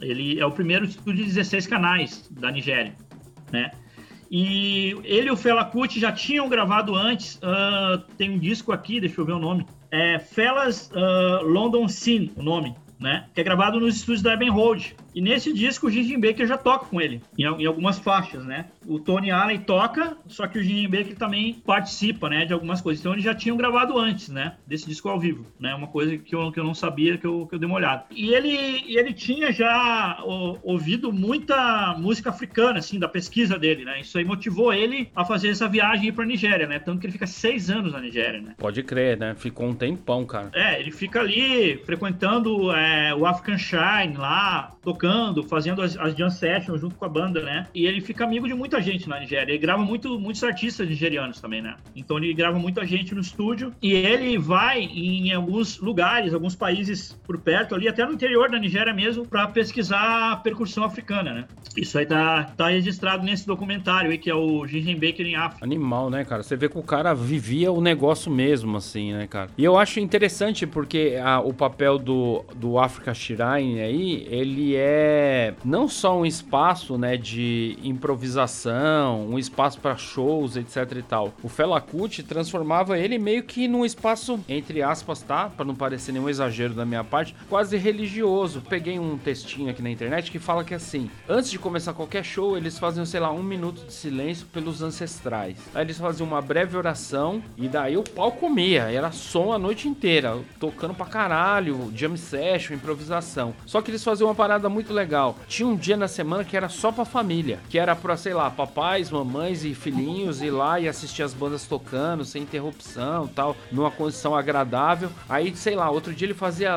Ele é o primeiro estúdio de 16 canais da Nigéria, né? E ele e o Fela Kuti já tinham gravado antes. Uh, tem um disco aqui, deixa eu ver o nome. É Felas uh, London Scene, o nome né? Que é gravado nos estúdios da Abbey Road. E nesse disco o Gigi Baker já toca com ele, em, em, algumas faixas, né? O Tony Allen toca, só que o Gigi Baker também participa, né, de algumas coisas. Então eles já tinham gravado antes, né, desse disco ao vivo, né? Uma coisa que eu, que eu não sabia, que eu, que eu dei uma olhada. E ele, ele tinha já o, ouvido muita música africana, assim, da pesquisa dele, né? Isso aí motivou ele a fazer essa viagem para Nigéria, né? Tanto que ele fica seis anos na Nigéria, né? Pode crer, né? Ficou um tempão, cara. É, ele fica ali frequentando é, o African Shine lá, tocando, fazendo as, as jam sessions junto com a banda, né? E ele fica amigo de muita gente na Nigéria. Ele grava muito, muitos artistas nigerianos também, né? Então ele grava muita gente no estúdio e ele vai em alguns lugares, alguns países por perto ali, até no interior da Nigéria mesmo, para pesquisar a percussão africana, né? Isso aí tá, tá registrado nesse documentário aí, que é o Ginger Baker em África. Animal, né, cara? Você vê que o cara vivia o negócio mesmo, assim, né, cara? E eu acho interessante porque a, o papel do, do Africa Shrine aí, ele é não só um espaço, né, de improvisação, um espaço para shows, etc e tal. O Fela Kuti transformava ele meio que num espaço, entre aspas, tá? Para não parecer nenhum exagero da minha parte, quase religioso. Peguei um textinho aqui na internet que fala que assim, antes de começar qualquer show, eles faziam, sei lá, um minuto de silêncio pelos ancestrais. Aí eles faziam uma breve oração e daí o pau comia. Era som a noite inteira, tocando pra caralho, jam session, improvisação. Só que eles faziam uma parada muito legal. Tinha um dia na semana que era só pra família, que era pra, sei lá, papais, mamães e filhinhos ir lá e assistir as bandas tocando sem interrupção tal, numa condição agradável. Aí, sei lá, outro dia ele fazia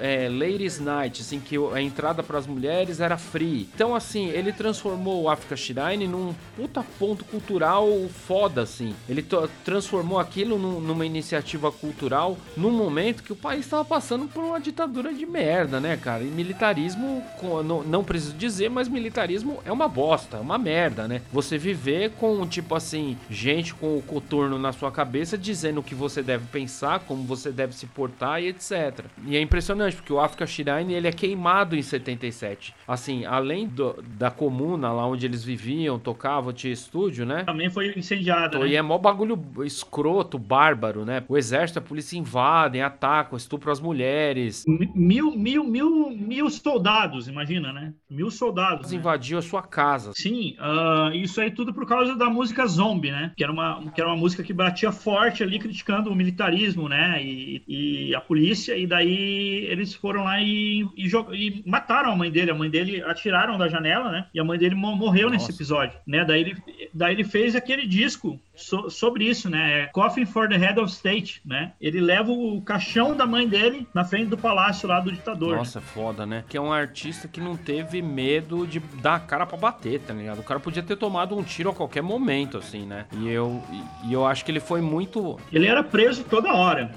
é, Ladies Night, assim, que a entrada para as mulheres era free. Então, assim, ele transformou o Africa Shrine num puta ponto cultural foda, assim. Ele transformou aquilo num, numa iniciativa cultural num momento que o país estava passando por uma ditadura de merda, né, cara? E militarismo, não, não preciso dizer, mas militarismo é uma bosta, é uma merda, né? Você viver com, tipo assim, gente com o coturno na sua cabeça dizendo o que você deve pensar, como você deve se portar e etc. E é impressionante, porque o Africa Shrine, ele é queimado em 77. Assim, além do, da comuna lá onde eles viviam, tocavam, tinha estúdio, né? Também foi incendiado, né? E é mó bagulho escroto, bárbaro, né? O exército, a polícia invadem, atacam, estupram as mulheres. Mil, mil, mil, mil soldados, imagina, né? Mil soldados. Né? Invadiu a sua casa. Sim, uh, isso aí tudo por causa da música Zombie, né? Que era uma, que era uma música que batia forte ali, criticando o militarismo, né? E, e a polícia, e daí eles foram lá e, e, e, mataram a mãe dele. A mãe dele atiraram da janela, né? E a mãe dele morreu Nossa. nesse episódio, né? Daí ele, daí ele fez aquele disco so, sobre isso, né? É Coffin for the Head of State, né? Ele leva o caixão da mãe dele na frente do palácio lá do ditador. Nossa, foda, né? Que é um artista que não teve medo de dar a cara para bater, tá ligado? O cara podia ter tomado um tiro a qualquer momento, assim, né? E eu, e, eu acho que ele foi muito. Ele era preso toda hora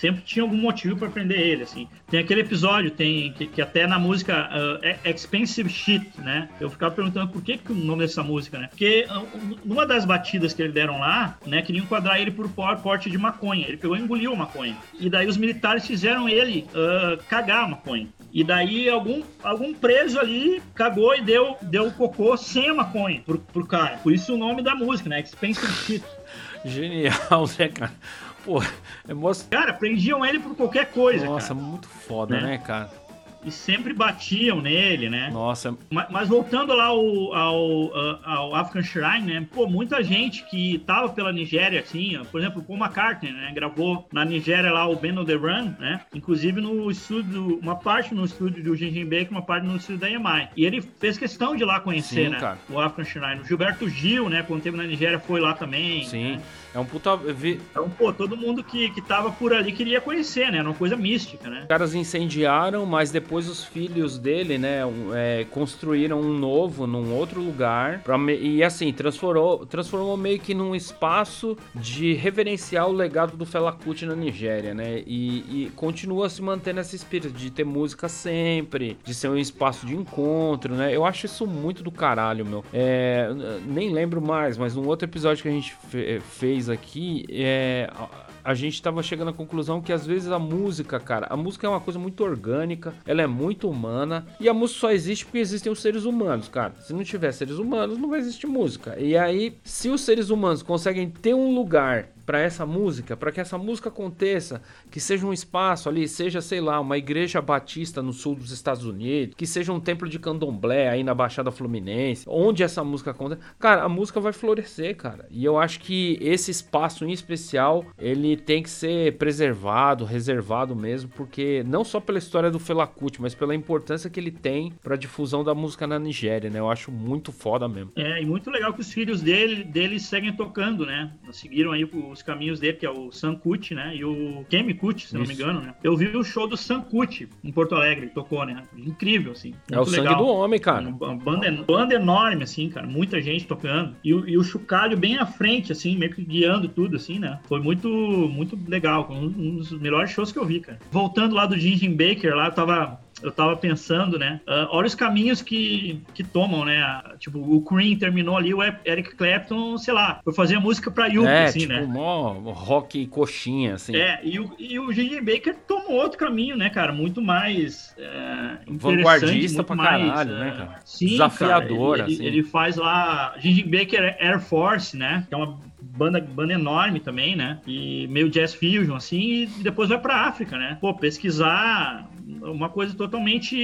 sempre tinha algum motivo para prender ele, assim. Tem aquele episódio, tem que, que até na música uh, Expensive Shit, né? Eu ficava perguntando por que, que o nome dessa música, né? Porque uh, numa das batidas que ele deram lá, né, queriam enquadrar ele por porte de maconha. Ele pegou e engoliu maconha. E daí os militares fizeram ele uh, cagar a maconha. E daí algum, algum preso ali cagou e deu, deu cocô sem a maconha pro, pro cara. Por isso o nome da música, né? Expensive Shit. Genial, né, cara? Pô, é most... Cara, prendiam ele por qualquer coisa. Nossa, cara. muito foda, né, né cara? E sempre batiam nele, né? Nossa. Mas, mas voltando lá ao, ao, ao, African Shrine, né? Pô, muita gente que tava pela Nigéria, assim, ó, por exemplo, o Paul McCartney, né? Gravou na Nigéria lá o Ben on the Run, né? Inclusive no estúdio, uma parte no estúdio do Gingin Baker, uma parte no estúdio da EMI. E ele fez questão de lá conhecer, Sim, né? Cara. O African Shrine. O Gilberto Gil, né? Quando teve na Nigéria, foi lá também. Sim. Né? É um puta. Então, pô, todo mundo que, que tava por ali queria conhecer, né? Era uma coisa mística, né? Os caras incendiaram, mas depois os filhos dele, né, é, construíram um novo num outro lugar. Pra, e assim, transformou, transformou meio que num espaço de reverenciar o legado do Fela Kuti na Nigéria, né? E, e continua se mantendo esse espírito de ter música sempre, de ser um espaço de encontro, né? Eu acho isso muito do caralho, meu. É, nem lembro mais, mas num outro episódio que a gente fez aqui, é, a gente estava chegando à conclusão que às vezes a música, cara, a música é uma coisa muito orgânica, ela é muito humana e a música só existe porque existem os seres humanos, cara. Se não tiver seres humanos, não vai existir música. E aí, se os seres humanos conseguem ter um lugar para essa música, para que essa música aconteça, que seja um espaço ali, seja, sei lá, uma igreja batista no sul dos Estados Unidos, que seja um templo de candomblé aí na Baixada Fluminense, onde essa música acontece. Cara, a música vai florescer, cara. E eu acho que esse espaço em especial, ele tem que ser preservado, reservado mesmo, porque não só pela história do Fela Kuti, mas pela importância que ele tem para difusão da música na Nigéria, né? Eu acho muito foda mesmo. É, e muito legal que os filhos dele, dele seguem tocando, né? Seguiram aí os os caminhos dele, que é o Sam Kuti, né? E o Kemi Kuti, se Isso. não me engano, né? Eu vi o show do Sam Kuti em Porto Alegre, tocou, né? Incrível, assim. É o legal. sangue do homem, cara. Uma banda, banda enorme, assim, cara. Muita gente tocando. E, e o Chucalho bem à frente, assim, meio que guiando tudo, assim, né? Foi muito, muito legal. Um, um dos melhores shows que eu vi, cara. Voltando lá do Ginger Baker, lá eu tava eu tava pensando, né? Uh, olha os caminhos que, que tomam, né? Tipo, o Cream terminou ali, o Eric Clapton, sei lá, foi fazer música pra Yuki, é, assim, tipo, né? Mó rock coxinha, assim. É, e o, e o. Baker tomou outro caminho, né, cara? Muito mais é, Vanguardista pra mais, caralho, né, cara? Sim, Desafiador, cara, ele, assim. Ele faz lá J.J. Baker Air Force, né? Que é uma banda, banda enorme também, né? E meio jazz fusion, assim, e depois vai pra África, né? Pô, pesquisar uma coisa totalmente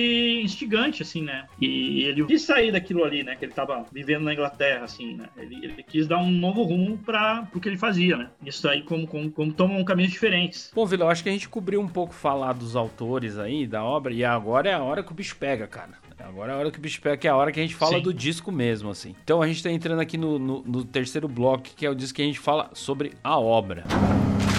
instigante, assim, né? E ele quis sair daquilo ali, né? Que ele tava vivendo na Inglaterra, assim, né? Ele, ele quis dar um novo rumo para o que ele fazia, né? Isso aí como, como, como tomam caminhos diferentes. Bom, Vila, eu acho que a gente cobriu um pouco falar dos autores aí, da obra, e agora é a hora que o bicho pega, cara. Agora é a hora que o bicho pega, que é a hora que a gente fala Sim. do disco mesmo, assim. Então a gente tá entrando aqui no, no, no terceiro bloco, que é o disco que a gente fala sobre a obra. Música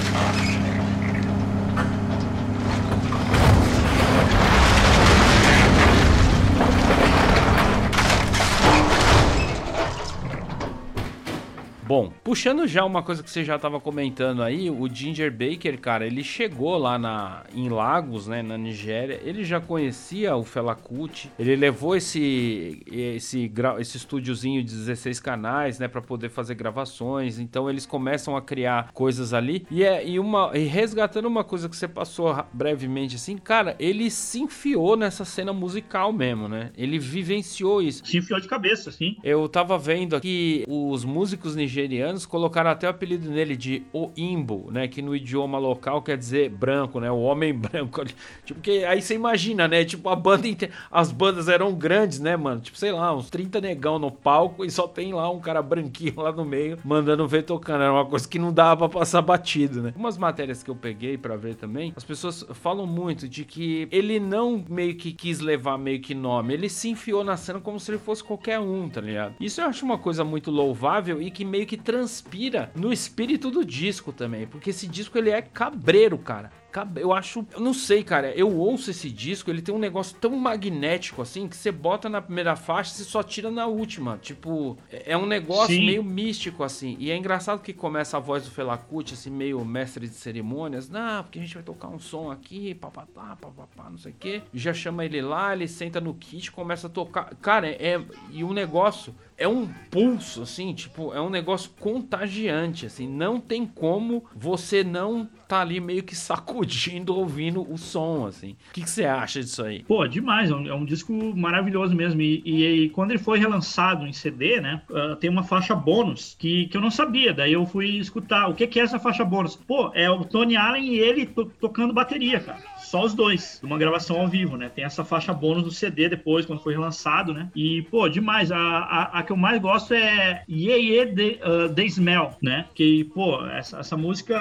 Bom, puxando já uma coisa que você já estava comentando aí, o Ginger Baker, cara, ele chegou lá na, em Lagos, né, na Nigéria, ele já conhecia o Fela Kuti, ele levou esse, esse, esse estúdiozinho de 16 canais, né, para poder fazer gravações, então eles começam a criar coisas ali, e, é, e, uma, e resgatando uma coisa que você passou brevemente assim, cara, ele se enfiou nessa cena musical mesmo, né, ele vivenciou isso. Se enfiou de cabeça, sim. Eu tava vendo aqui os músicos nigerianos nigerianos colocaram até o apelido nele de O Imbo, né? Que no idioma local quer dizer branco, né? O homem [LAUGHS] branco. Tipo, que aí você imagina, né? Tipo, a banda inteira. As bandas eram grandes, né, mano? Tipo, sei lá, uns 30 negão no palco e só tem lá um cara branquinho lá no meio mandando ver tocando. Era uma coisa que não dava pra passar batido, né? Umas matérias que eu peguei para ver também, as pessoas falam muito de que ele não meio que quis levar meio que nome, ele se enfiou na cena como se ele fosse qualquer um, tá ligado? Isso eu acho uma coisa muito louvável e que meio que transpira no espírito do disco também, porque esse disco ele é cabreiro, cara. Eu acho, eu não sei, cara. Eu ouço esse disco, ele tem um negócio tão magnético assim que você bota na primeira faixa e só tira na última. Tipo, é, é um negócio Sim. meio místico assim. E é engraçado que começa a voz do Felacuti, assim, meio mestre de cerimônias. Não, porque a gente vai tocar um som aqui, papapá, papapá, não sei o quê. Já chama ele lá, ele senta no kit, começa a tocar. Cara, é. E o um negócio é um pulso, assim, tipo, é um negócio contagiante, assim. Não tem como você não tá ali meio que [LAUGHS] sacudindo ouvindo o som, assim. O que, que você acha disso aí? Pô, demais. É um, é um disco maravilhoso mesmo. E, e, e, quando ele foi relançado em CD, né? Uh, tem uma faixa bônus que, que eu não sabia. Daí eu fui escutar. O que, que é essa faixa bônus? Pô, é o Tony Allen e ele to tocando bateria, cara só os dois, uma gravação ao vivo, né? Tem essa faixa bônus do CD depois, quando foi relançado, né? E, pô, demais. A, a, a que eu mais gosto é Yeah Yeah The, uh, The Smell, né? Que, pô, essa, essa música.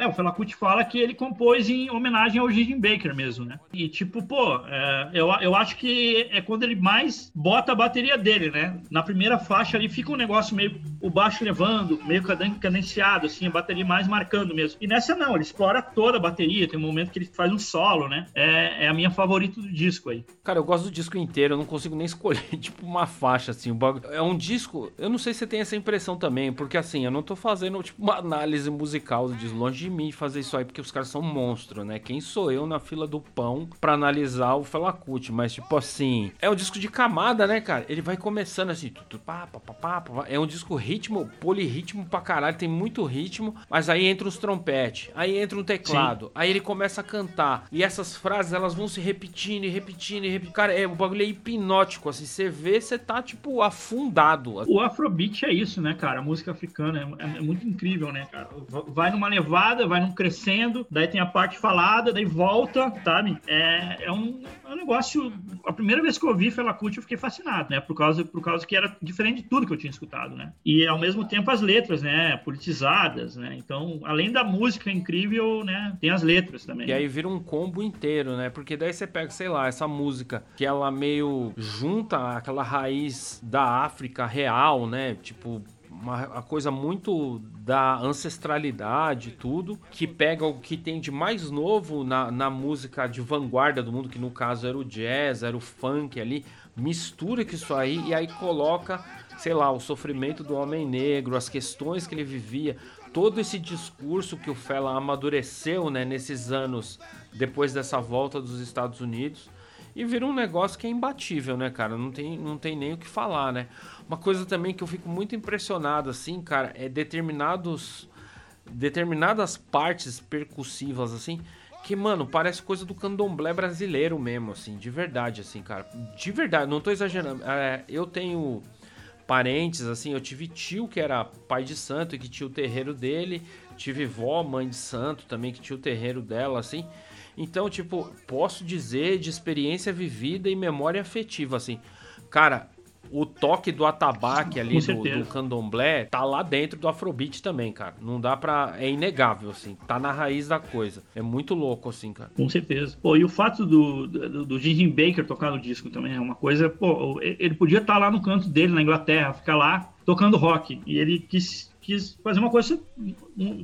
É, o Fela Kuti fala que ele compôs em homenagem ao Gigi Baker mesmo, né? E, tipo, pô, é, eu, eu acho que é quando ele mais bota a bateria dele, né? Na primeira faixa ali fica um negócio meio. o baixo levando, meio cadenciado, assim, a bateria mais marcando mesmo. E nessa não, ele explora toda a bateria, tem um momento que ele faz um solo solo, né? É, é a minha favorita do disco aí. Cara, eu gosto do disco inteiro, eu não consigo nem [LAUGHS] escolher, tipo, uma faixa, assim. É um disco, eu não sei se você tem essa impressão também, porque assim, eu não tô fazendo, tipo, uma análise musical do disco, longe de mim fazer isso aí, porque os caras são monstros, né? Quem sou eu na fila do pão pra analisar o Fela Kuti, mas tipo assim, é um disco de camada, né, cara? Ele vai começando assim, tudo, pá, pá, pá, pá, é um disco ritmo, polirritmo pra caralho, tem muito ritmo, mas aí entra os trompetes, aí entra um teclado, Sim. aí ele começa a cantar, e essas frases elas vão se repetindo e repetindo e repetindo. Cara, é, o bagulho é hipnótico, assim. Você vê, você tá, tipo, afundado. O Afrobeat é isso, né, cara? A música africana é, é, muito incrível, né, cara? Vai numa levada, vai num crescendo, daí tem a parte falada, daí volta, sabe? É, é, um, um negócio. A primeira vez que eu ouvi Fela Kuti, eu fiquei fascinado, né? Por causa, por causa que era diferente de tudo que eu tinha escutado, né? E ao mesmo tempo as letras, né? Politizadas, né? Então, além da música incrível, né? Tem as letras também. E aí vira um combo inteiro, né? Porque daí você pega, sei lá, essa música que ela meio junta aquela raiz da África real, né? Tipo, uma, uma, coisa muito da ancestralidade tudo, que pega o que tem de mais novo na, na música de vanguarda do mundo, que no caso era o jazz, era o funk ali, mistura com isso aí e aí coloca, sei lá, o sofrimento do homem negro, as questões que ele vivia, todo esse discurso que o Fela amadureceu, né, nesses anos depois dessa volta dos Estados Unidos e vira um negócio que é imbatível, né, cara? Não tem, não tem nem o que falar, né? Uma coisa também que eu fico muito impressionado, assim, cara, é determinados determinadas partes percussivas, assim, que, mano, parece coisa do candomblé brasileiro mesmo, assim, de verdade, assim, cara. De verdade, não tô exagerando. É, eu tenho parentes, assim, eu tive tio que era pai de santo e que tinha o terreiro dele, tive vó, mãe de santo também que tinha o terreiro dela, assim. Então, tipo, posso dizer de experiência vivida e memória afetiva, assim. Cara, o toque do atabaque ali do, do, candomblé tá lá dentro do afrobeat também, cara. Não dá pra... É inegável, assim. Tá na raiz da coisa. É muito louco, assim, cara. Com certeza. Pô, e o fato do, do, do Gigi Baker tocar no disco também é uma coisa... Pô, ele podia estar tá lá no canto dele, na Inglaterra, ficar lá tocando rock. E ele quis quis fazer uma coisa,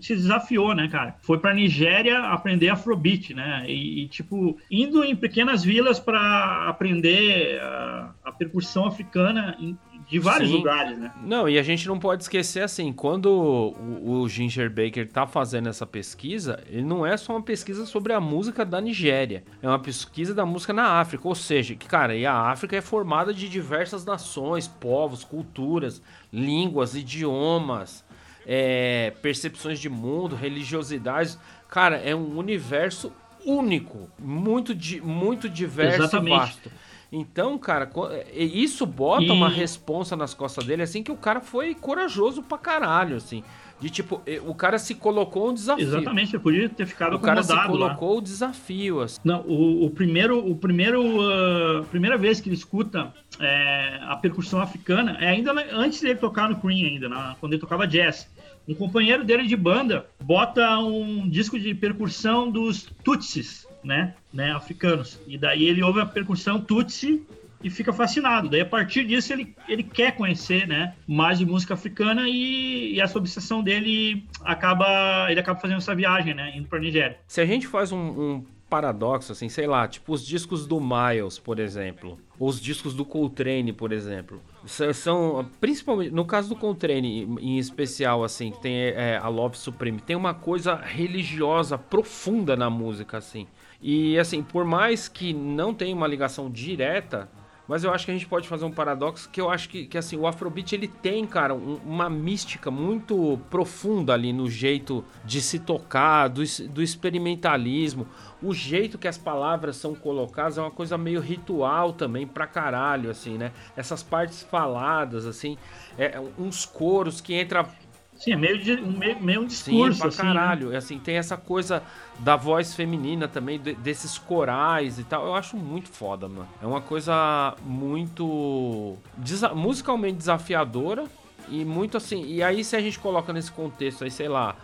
se desafiou, né, cara? Foi pra Nigéria aprender Afrobeat, né? E, e tipo, indo em pequenas vilas para aprender a, a, percussão africana em, de vários Sim. lugares, né? Não, e a gente não pode esquecer assim, quando o, o, Ginger Baker tá fazendo essa pesquisa, ele não é só uma pesquisa sobre a música da Nigéria, é uma pesquisa da música na África, ou seja, que cara, e a África é formada de diversas nações, povos, culturas, línguas, idiomas, é, percepções de mundo, religiosidades. Cara, é um universo único, muito, di muito diverso Exatamente. e vasto. Então, cara, isso bota e... uma responsa nas costas dele, assim, que o cara foi corajoso pra caralho, assim. De tipo, o cara se colocou um desafio. Exatamente, ele podia ter ficado O cara se colocou lá. o desafio. Assim. Não, o, o primeiro, o primeiro, uh, primeira vez que ele escuta é, a percussão africana é ainda antes dele tocar no Cream ainda, na, quando ele tocava jazz. Um companheiro dele de banda bota um disco de percussão dos Tutsis, né, né, africanos. E daí ele ouve a percussão Tutsi e fica fascinado. Daí a partir disso ele, ele quer conhecer, né, mais de música africana e, e essa obsessão dele acaba ele acaba fazendo essa viagem, né, indo para Nigéria. Se a gente faz um, um paradoxo assim, sei lá, tipo os discos do Miles, por exemplo, ou os discos do Coltrane, por exemplo, são principalmente no caso do Coltrane em especial assim, que tem é, a Love Supreme, tem uma coisa religiosa profunda na música assim. E assim, por mais que não tenha uma ligação direta Mas eu acho que a gente pode fazer um paradoxo que eu acho que, que assim, o Afrobeat ele tem, cara, um, uma mística muito profunda ali no jeito de se tocar, do, do experimentalismo. O jeito que as palavras são colocadas é uma coisa meio ritual também pra caralho, assim, né? Essas partes faladas, assim, é, uns coros que entra Sim, é meio, de, um, meio, meio um discurso. Sim, pra assim, né? caralho. Né? Assim, tem essa coisa da voz feminina também, de, desses corais e tal. Eu acho muito foda, mano. É uma coisa muito. Desa musicalmente desafiadora e muito assim. E aí, se a gente coloca nesse contexto aí, sei lá,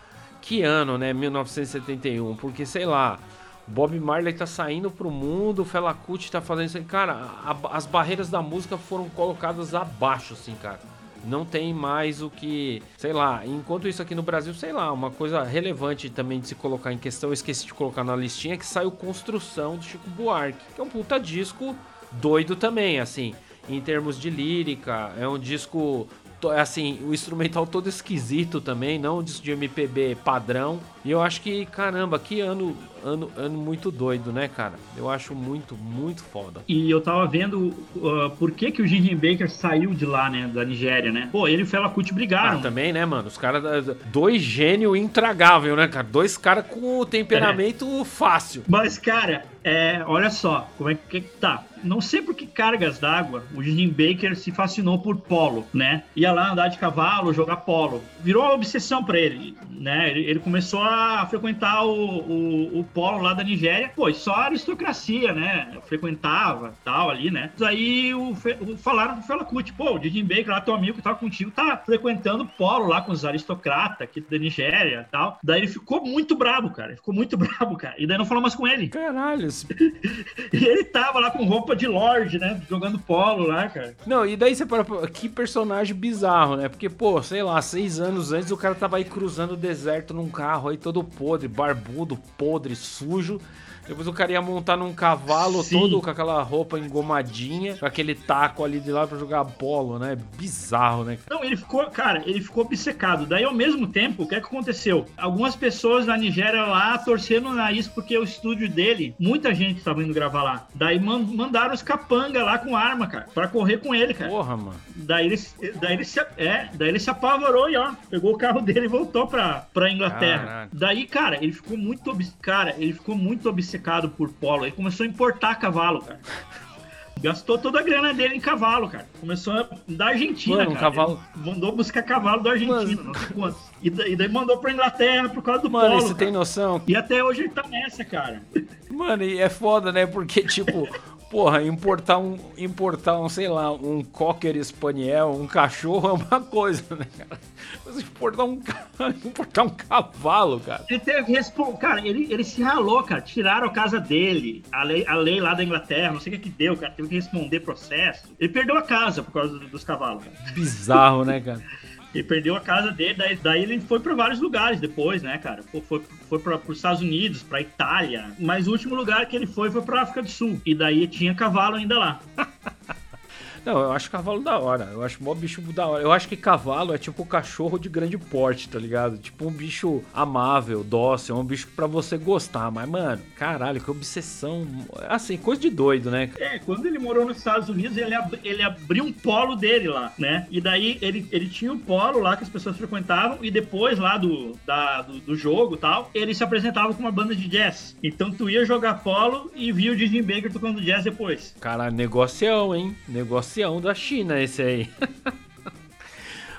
que ano, né? 1971, porque sei lá. Bob Marley tá saindo pro mundo, o Fela Kuti tá fazendo isso aí. Cara, a, as barreiras da música foram colocadas abaixo, assim, cara não tem mais o que, sei lá, enquanto isso aqui no Brasil, sei lá, uma coisa relevante também de se colocar em questão, eu esqueci de colocar na listinha, que saiu Construção do Chico Buarque, que é um puta disco doido também, assim, em termos de lírica, é um disco assim, o instrumental todo esquisito também, não de MPB padrão. E eu acho que, caramba, que ano, ano, ano muito doido, né, cara? Eu acho muito, muito foda. E eu tava vendo uh, por que que o Jim Baker saiu de lá, né, da Nigéria, né? Pô, ele e o Fela Kuti brigaram. Ah, também, né, mano? Os caras, dois gênios intragável, né, cara? Dois caras com temperamento é. fácil. Mas, cara, é, olha só, como é que tá não sei por que cargas d'água o Jim Baker se fascinou por polo, né? Ia lá andar de cavalo, jogar polo. Virou uma obsessão para ele, né? Ele, ele, começou a frequentar o, o, o, polo lá da Nigéria. Pô, só aristocracia, né? frequentava tal ali, né? Aí o, o, falaram pro Fela Kuti, pô, o Jim Baker lá, teu amigo que tava contigo, tá frequentando polo lá com os aristocratas aqui da Nigéria tal. Daí ele ficou muito brabo, cara. Ele ficou muito [LAUGHS] brabo, cara. E daí não falou mais com ele. Caralho. [LAUGHS] e ele tava lá com roupa de Lorde, né? Jogando polo lá, cara. Não, e daí você para. Que personagem bizarro, né? Porque, pô, sei lá, seis anos antes o cara tava aí cruzando o deserto num carro aí todo podre, barbudo, podre, sujo. Depois o cara ia montar num cavalo Sim. todo com aquela roupa engomadinha, com aquele taco ali de lá pra jogar bolo, né? Bizarro, né? Não, ele ficou, cara, ele ficou obcecado. Daí, ao mesmo tempo, o que é que aconteceu? Algumas pessoas na Nigéria lá torcendo o nariz porque o estúdio dele, muita gente tava indo gravar lá. Daí mandaram os capanga lá com arma, cara, pra correr com ele, cara. Porra, mano. Daí ele, daí ele, se, é, daí ele se apavorou e ó, pegou o carro dele e voltou pra, pra Inglaterra. Caraca. Daí, cara, ele ficou muito, cara, ele ficou muito obcecado obcecado por polo. Ele começou a importar cavalo, cara. [LAUGHS] Gastou toda a grana dele em cavalo, cara. Começou a, da Argentina, Mano, cara. Cavalo... Ele mandou buscar cavalo da Argentina, Mano... não sei quantos. E, daí, daí mandou pra Inglaterra por causa do Mano, polo. Mano, você tem noção? E até hoje ele tá nessa, cara. Mano, e é foda, né? Porque, tipo, [LAUGHS] porra, importar um, importar um, sei lá, um cocker spaniel, um cachorro é uma coisa, né, cara? Mas importar um, [LAUGHS] importar um cavalo, cara. Ele teve cara, ele, ele se ralou, cara. Tiraram a casa dele, a lei, a lei lá da Inglaterra, não sei o que que deu, cara. Teve que responder processo. Ele perdeu a casa por causa dos cavalos. Cara. Bizarro, né, cara? Ele perdeu a casa dele, daí, daí ele foi para vários lugares depois, né, cara? Foi, foi, foi para os Estados Unidos, para Itália. Mas o último lugar que ele foi foi para África do Sul. E daí tinha cavalo ainda lá. [LAUGHS] Não, eu acho cavalo da hora. Eu acho mó bicho da hora. Eu acho que cavalo é tipo cachorro de grande porte, tá ligado? Tipo um bicho amável, dócil, é um bicho pra você gostar. Mas, mano, caralho, que obsessão. Assim, coisa de doido, né? É, quando ele morou nos Estados Unidos, ele, ab ele abriu um polo dele lá, né? E daí ele, ele tinha um polo lá que as pessoas frequentavam e depois lá do, da, do, do jogo tal, ele se apresentava com uma banda de jazz. Então tu ia jogar polo e via o Disney Baker tocando jazz depois. Caralho, negocião, hein? Negocião ancião da China, esse aí. [LAUGHS]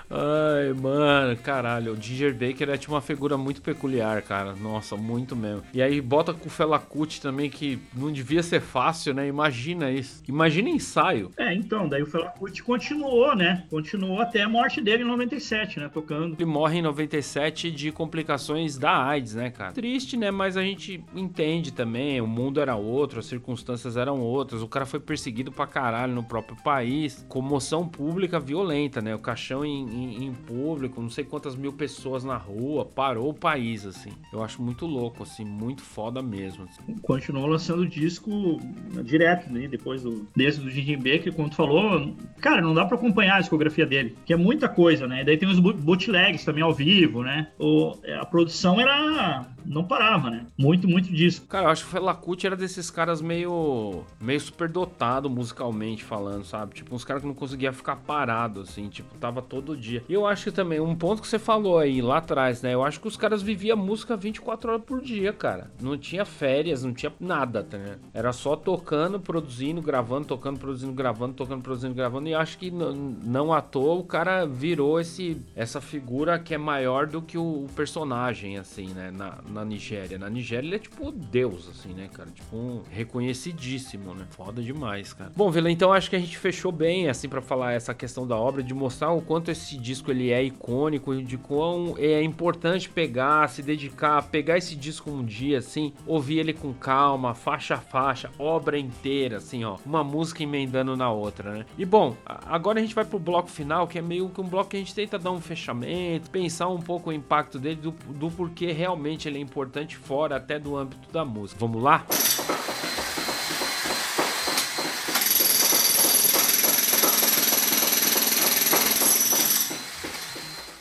Ai, mano, caralho, o Ginger Baker é tipo uma figura muito peculiar, cara. Nossa, muito mesmo. E aí bota com o Fela Kuti também, que não devia ser fácil, né? Imagina isso. Imagina ensaio. É, então, daí o Fela Kuti continuou, né? Continuou até a morte dele em 97, né? Tocando. Ele morre em 97 de complicações da AIDS, né, cara? Triste, né? Mas a gente entende também. O mundo era outro, as circunstâncias eram outras. O cara foi perseguido pra caralho no próprio país. Comoção pública violenta, né? O caixão em em, em, público, não sei quantas mil pessoas na rua, parou o país, assim. Eu acho muito louco, assim, muito foda mesmo. Assim. Continuou lançando disco direto, né? Depois do, desde do Jim Baker, como tu falou, cara, não dá pra acompanhar a discografia dele, que é muita coisa, né? Daí tem os bootlegs também ao vivo, né? O, a produção era não parava, né? Muito, muito disco. Cara, eu acho que o Fela Kuti era desses caras meio meio superdotado musicalmente falando, sabe? Tipo, uns caras que não conseguia ficar parado, assim, tipo, tava todo dia. E eu acho que também, um ponto que você falou aí lá atrás, né? Eu acho que os caras viviam música 24 horas por dia, cara. Não tinha férias, não tinha nada, tá né? Era só tocando, produzindo, gravando, tocando, produzindo, gravando, tocando, produzindo, gravando. E acho que não à toa o cara virou esse, essa figura que é maior do que o personagem, assim, né? Na, na Nigéria. Na Nigéria ele é tipo Deus, assim, né, cara? Tipo um reconhecidíssimo, né? Foda demais, cara. Bom, Vila, então acho que a gente fechou bem, assim, para falar essa questão da obra, de mostrar o quanto esse disco ele é icônico de quão é importante pegar, se dedicar, pegar esse disco um dia, assim, ouvir ele com calma, faixa a faixa, obra inteira, assim, ó. Uma música emendando na outra, né? E bom, agora a gente vai pro bloco final, que é meio que um bloco que a gente tenta dar um fechamento, pensar um pouco o impacto dele, do, do porquê realmente ele é importante fora até do âmbito da música. Vamos lá?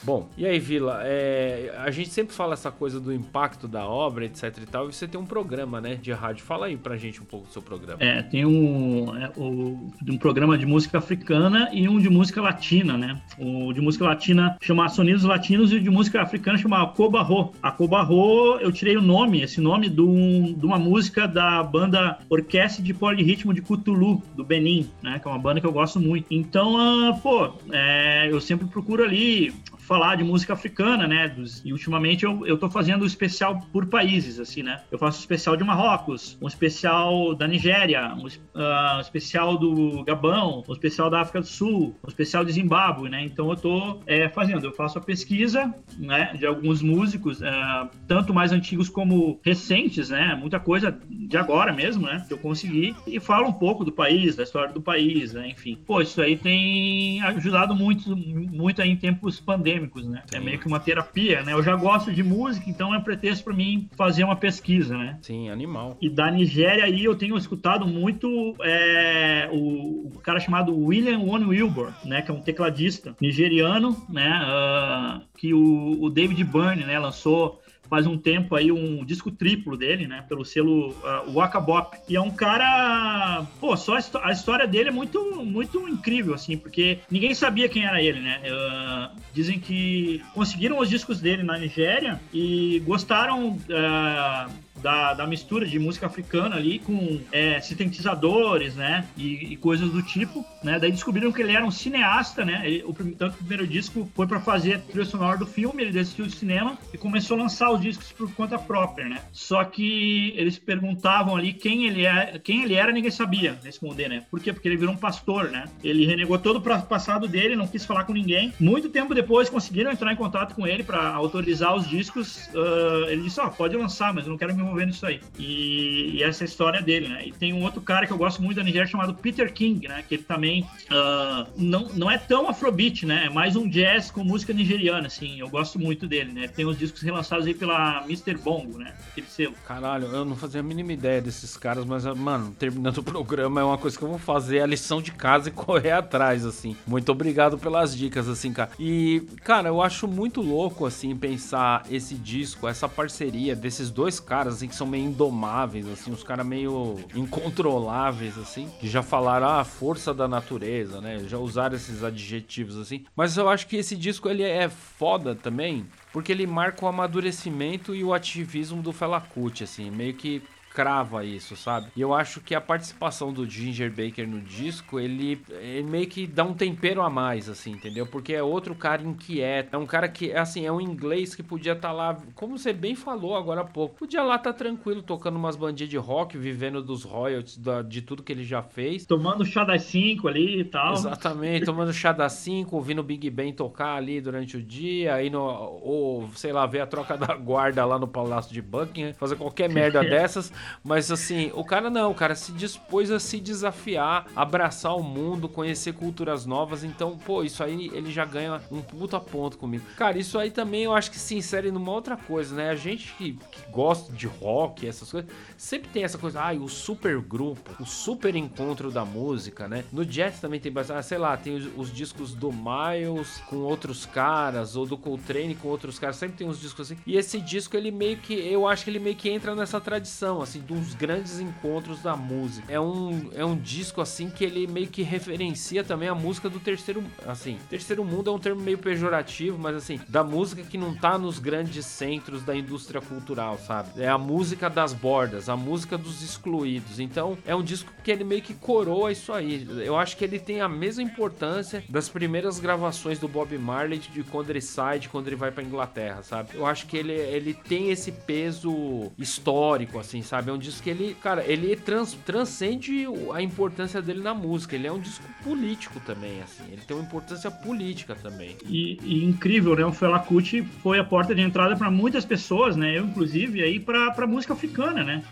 Bom, e aí, Vila, é, a gente sempre fala essa coisa do impacto da obra, etc e tal, e você tem um programa, né, de rádio. Fala aí pra gente um pouco do seu programa. É, tem um, é, o, um programa de música africana e um de música latina, né? O de música latina chama Sonidos Latinos e o de música africana chama Cobarro. A Cobarro, eu tirei o nome, esse nome, de, um, de uma música da banda Orquestra de Polirritmo de Cthulhu, do Benin, né? Que é uma banda que eu gosto muito. Então, uh, pô, é, eu sempre procuro ali falar de música africana, né? E ultimamente eu, eu tô fazendo especial por países, assim, né? Eu faço especial de Marrocos, um especial da Nigéria, um, uh, especial do Gabão, um especial da África do Sul, um especial de Zimbábue, né? Então eu tô é, fazendo, eu faço a pesquisa, né? De alguns músicos, uh, tanto mais antigos como recentes, né? Muita coisa de agora mesmo, né? Que eu consegui e falo um pouco do país, da história do país, né? Enfim, pô, isso aí tem ajudado muito, muito aí em tempos pandêmicos acadêmicos, né? É Sim. É meio que uma terapia, né? Eu já gosto de música, então é pretexto para mim fazer uma pesquisa, né? Sim, animal. E da Nigéria aí eu tenho escutado muito é, o, o, cara chamado William One Wilbur, né? Que é um tecladista nigeriano, né? Uh, que o, o David Byrne, né? Lançou faz um tempo aí um disco triplo dele, né? Pelo selo uh, Waka Bop. E é um cara, pô, só a, história dele é muito, muito incrível, assim, porque ninguém sabia quem era ele, né? Uh, dizem que conseguiram os discos dele na Nigéria e gostaram uh, da, da mistura de música africana ali com é, sintetizadores, né? E, e, coisas do tipo, né? Daí descobriram que ele era um cineasta, né? Ele, o, tanto que o primeiro disco foi para fazer a trilha sonora do filme, ele decidiu de cinema e começou a lançar os discos por conta própria, né? Só que eles perguntavam ali quem ele é, quem ele era, ninguém sabia responder, né? Por quê? Porque ele virou um pastor, né? Ele renegou todo o passado dele, não quis falar com ninguém. Muito tempo depois conseguiram entrar em contato com ele para autorizar os discos. Uh, ele disse: "Ó, oh, pode lançar, mas eu não quero me envolver nisso aí. E, e, essa é a história dele, né? E tem um outro cara que eu gosto muito da Nigéria chamado Peter King, né? Que ele também uh, não, não é tão afrobeat, né? É mais um jazz com música nigeriana, assim. Eu gosto muito dele, né? Tem os discos relançados aí pela Mr. Bongo, né? Aquele selo. Caralho, eu não fazia a mínima ideia desses caras, mas, mano, terminando [LAUGHS] o programa é uma coisa que eu vou fazer, a lição de casa e correr atrás, assim. Muito obrigado pelas dicas, assim, cara. E, cara, eu acho muito louco, assim, pensar esse disco, essa parceria desses dois caras, assim, que são meio indomáveis, assim, uns caras meio incontroláveis, assim, que já falaram ah, a força da natureza, né? Já usaram esses adjetivos, assim. Mas eu acho que esse disco, ele é foda também, porque ele marca o amadurecimento e o ativismo do Fela Kuti, assim, meio que crava isso, sabe? E eu acho que a participação do Ginger Baker no disco, ele, ele meio que dá um tempero a mais, assim, entendeu? Porque é outro cara inquieto, é um cara que, assim, é um inglês que podia estar tá lá, como você bem falou agora há pouco, podia lá estar tá tranquilo, tocando umas bandinhas de rock, vivendo dos royalties, da, de tudo que ele já fez. Tomando chá das 5 ali e tal. Exatamente, [LAUGHS] tomando chá das 5, ouvindo o Big Ben tocar ali durante o dia, aí no, ou, sei lá, ver a troca da guarda lá no Palácio de Buckingham, fazer qualquer merda [LAUGHS] dessas Mas assim, o cara não, o cara se dispôs a se desafiar, abraçar o mundo, conhecer culturas novas. Então, pô, isso aí ele já ganha um puta ponto comigo. Cara, isso aí também eu acho que se insere numa outra coisa, né? A gente que, que gosta de rock, essas coisas, sempre tem essa coisa, ai, ah, o super grupo, o super encontro da música, né? No jazz também tem bastante, ah, sei lá, tem os, os discos do Miles com outros caras, ou do Coltrane com outros caras, sempre tem uns discos assim. E esse disco, ele meio que, eu acho que ele meio que entra nessa tradição, assim, dos grandes encontros da música. É um, é um disco, assim, que ele meio que referencia também a música do terceiro, assim, terceiro mundo é um termo meio pejorativo, mas assim, da música que não tá nos grandes centros da indústria cultural, sabe? É a música das bordas, a música dos excluídos. Então, é um disco que ele meio que coroa isso aí. Eu acho que ele tem a mesma importância das primeiras gravações do Bob Marley de quando ele sai, de quando ele vai pra Inglaterra, sabe? Eu acho que ele, ele tem esse peso histórico, assim, sabe? É um disco que ele, cara, ele trans, transcende a importância dele na música. Ele é um disco político também, assim. Ele tem uma importância política também. E, e incrível, né? O Fela Kuti foi a porta de entrada para muitas pessoas, né? Eu, inclusive, aí para música africana, né?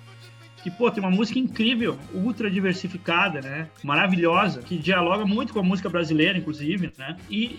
Que, pô, tem uma música incrível, ultra diversificada, né? Maravilhosa, que dialoga muito com a música brasileira, inclusive, né? E,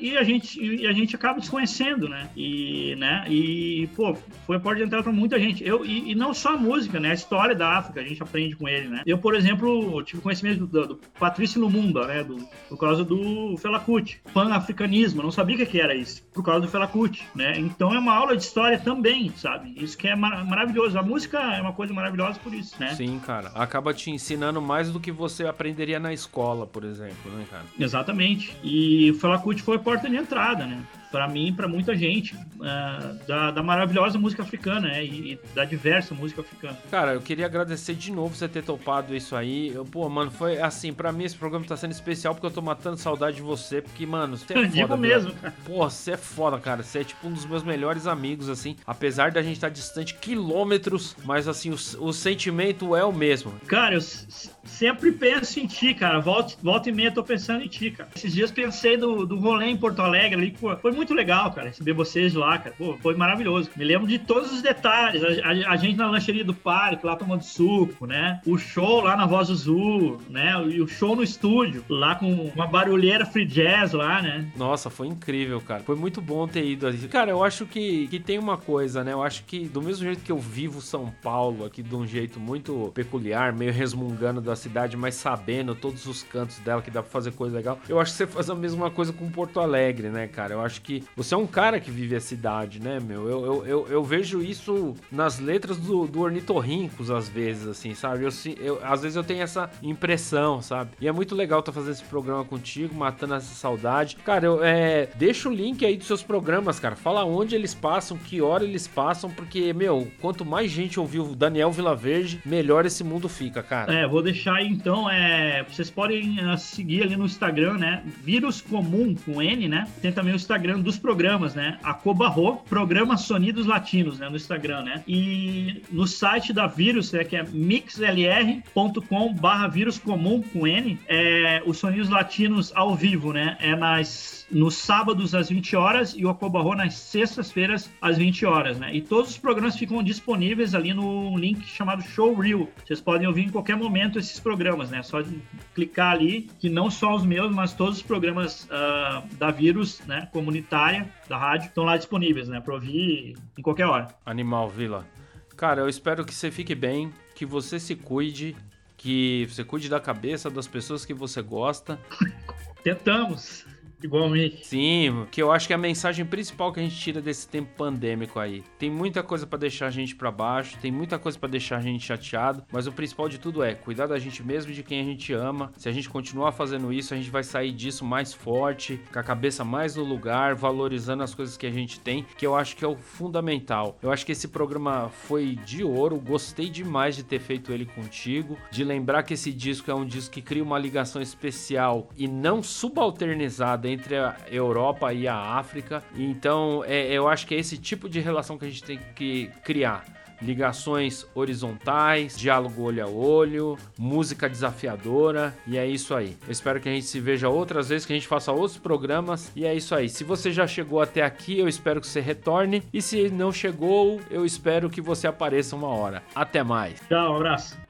e, e a, gente, e a gente acaba desconhecendo, né? E, né? e pô, foi a porta de entrada para muita gente. Eu, e, e, não só a música, né? A história da África, a gente aprende com ele, né? Eu, por exemplo, tive conhecimento do, do Patrício Lumumba, né? Do, por causa do Fela Kuti. Pan-africanismo, não sabia o que era isso, por causa do Fela Kuti, né? Então é uma aula de história também, sabe? Isso que é mar maravilhoso. A música é uma coisa maravilhosa por isso, né? Sim, cara. Acaba te ensinando mais do que você aprenderia na escola, por exemplo, né, cara? Exatamente. E o Felacut foi a porta de entrada, né? Para mim e para muita gente, uh, da, da, maravilhosa música africana né? e, e, da diversa música africana. Cara, eu queria agradecer de novo você ter topado isso aí. Eu, pô, mano, foi assim, para mim esse programa tá sendo especial porque eu tô matando saudade de você, porque, mano, você é [LAUGHS] foda. Digo mesmo, cara. Pô, você é foda, cara. Você é tipo um dos meus melhores amigos, assim. Apesar da gente estar tá distante quilômetros, mas assim, o, o sentimento é o mesmo. Cara, eu sempre penso em ti, cara. Volta, volta e meia tô pensando em ti, cara. Esses dias pensei do, do rolê em Porto Alegre ali, pô, foi muito legal, cara, receber vocês lá, cara. Pô, foi maravilhoso. Me lembro de todos os detalhes. A, a, a, gente na lancheria do parque, lá tomando suco, né? O show lá na Voz Azul, né? E o show no estúdio, lá com uma barulheira free jazz lá, né? Nossa, foi incrível, cara. Foi muito bom ter ido ali. Cara, eu acho que, que tem uma coisa, né? Eu acho que do mesmo jeito que eu vivo São Paulo aqui de um jeito muito peculiar, meio resmungando da cidade, mas sabendo todos os cantos dela que dá pra fazer coisa legal. Eu acho que você faz a mesma coisa com Porto Alegre, né, cara? Eu acho que você é um cara que vive a cidade, né, meu? Eu, eu, eu, eu vejo isso nas letras do, do Ornitorrincos, às vezes, assim, sabe? Eu, eu, às vezes eu tenho essa impressão, sabe? E é muito legal estar tá fazendo esse programa contigo, matando essa saudade. Cara, eu é, deixa o link aí dos seus programas, cara. Fala onde eles passam, que hora eles passam, porque, meu, quanto mais gente ouvir o Daniel Vilaverde, melhor esse mundo fica, cara. É, vou deixar aí então, é, vocês podem uh, seguir ali no Instagram, né? Vírus Comum com N, né? Tem também o Instagram dos programas, né? Acobarro, Programa Sonidos Latinos, né? No Instagram, né? E no site da Vírus, né, que é mixlr.com barra vírus comum com N, é os Sonidos Latinos ao vivo, né? É nas nos sábados às 20 horas e o Acobarro nas sextas-feiras às 20 horas, né? E todos os programas ficam disponíveis ali no link chamado Showreel. Vocês podem ouvir em qualquer momento esses programas, né? Só clicar ali, que não só os meus, mas todos os programas uh, da Vírus, né? Comunitária, da rádio, estão lá disponíveis, né? Para ouvir em qualquer hora. Animal, Vila. Cara, eu espero que você fique bem, que você se cuide, que você cuide da cabeça das pessoas que você gosta. [LAUGHS] Tentamos. Igualmente. Sim, que eu acho que é a mensagem principal que a gente tira desse tempo pandêmico aí. Tem muita coisa para deixar a gente para baixo, tem muita coisa para deixar a gente chateado, mas o principal de tudo é cuidar da gente mesmo e de quem a gente ama. Se a gente continuar fazendo isso, a gente vai sair disso mais forte, com a cabeça mais no lugar, valorizando as coisas que a gente tem, que eu acho que é o fundamental. Eu acho que esse programa foi de ouro, gostei demais de ter feito ele contigo, de lembrar que esse disco é um disco que cria uma ligação especial e não subalternizada entre a Europa e a África. Então, é, eu acho que é esse tipo de relação que a gente tem que criar ligações horizontais, diálogo olho a olho, música desafiadora e é isso aí. Eu espero que a gente se veja outras vezes, que a gente faça outros programas e é isso aí. Se você já chegou até aqui, eu espero que você retorne e se não chegou, eu espero que você apareça uma hora. Até mais. Tchau, um abraço.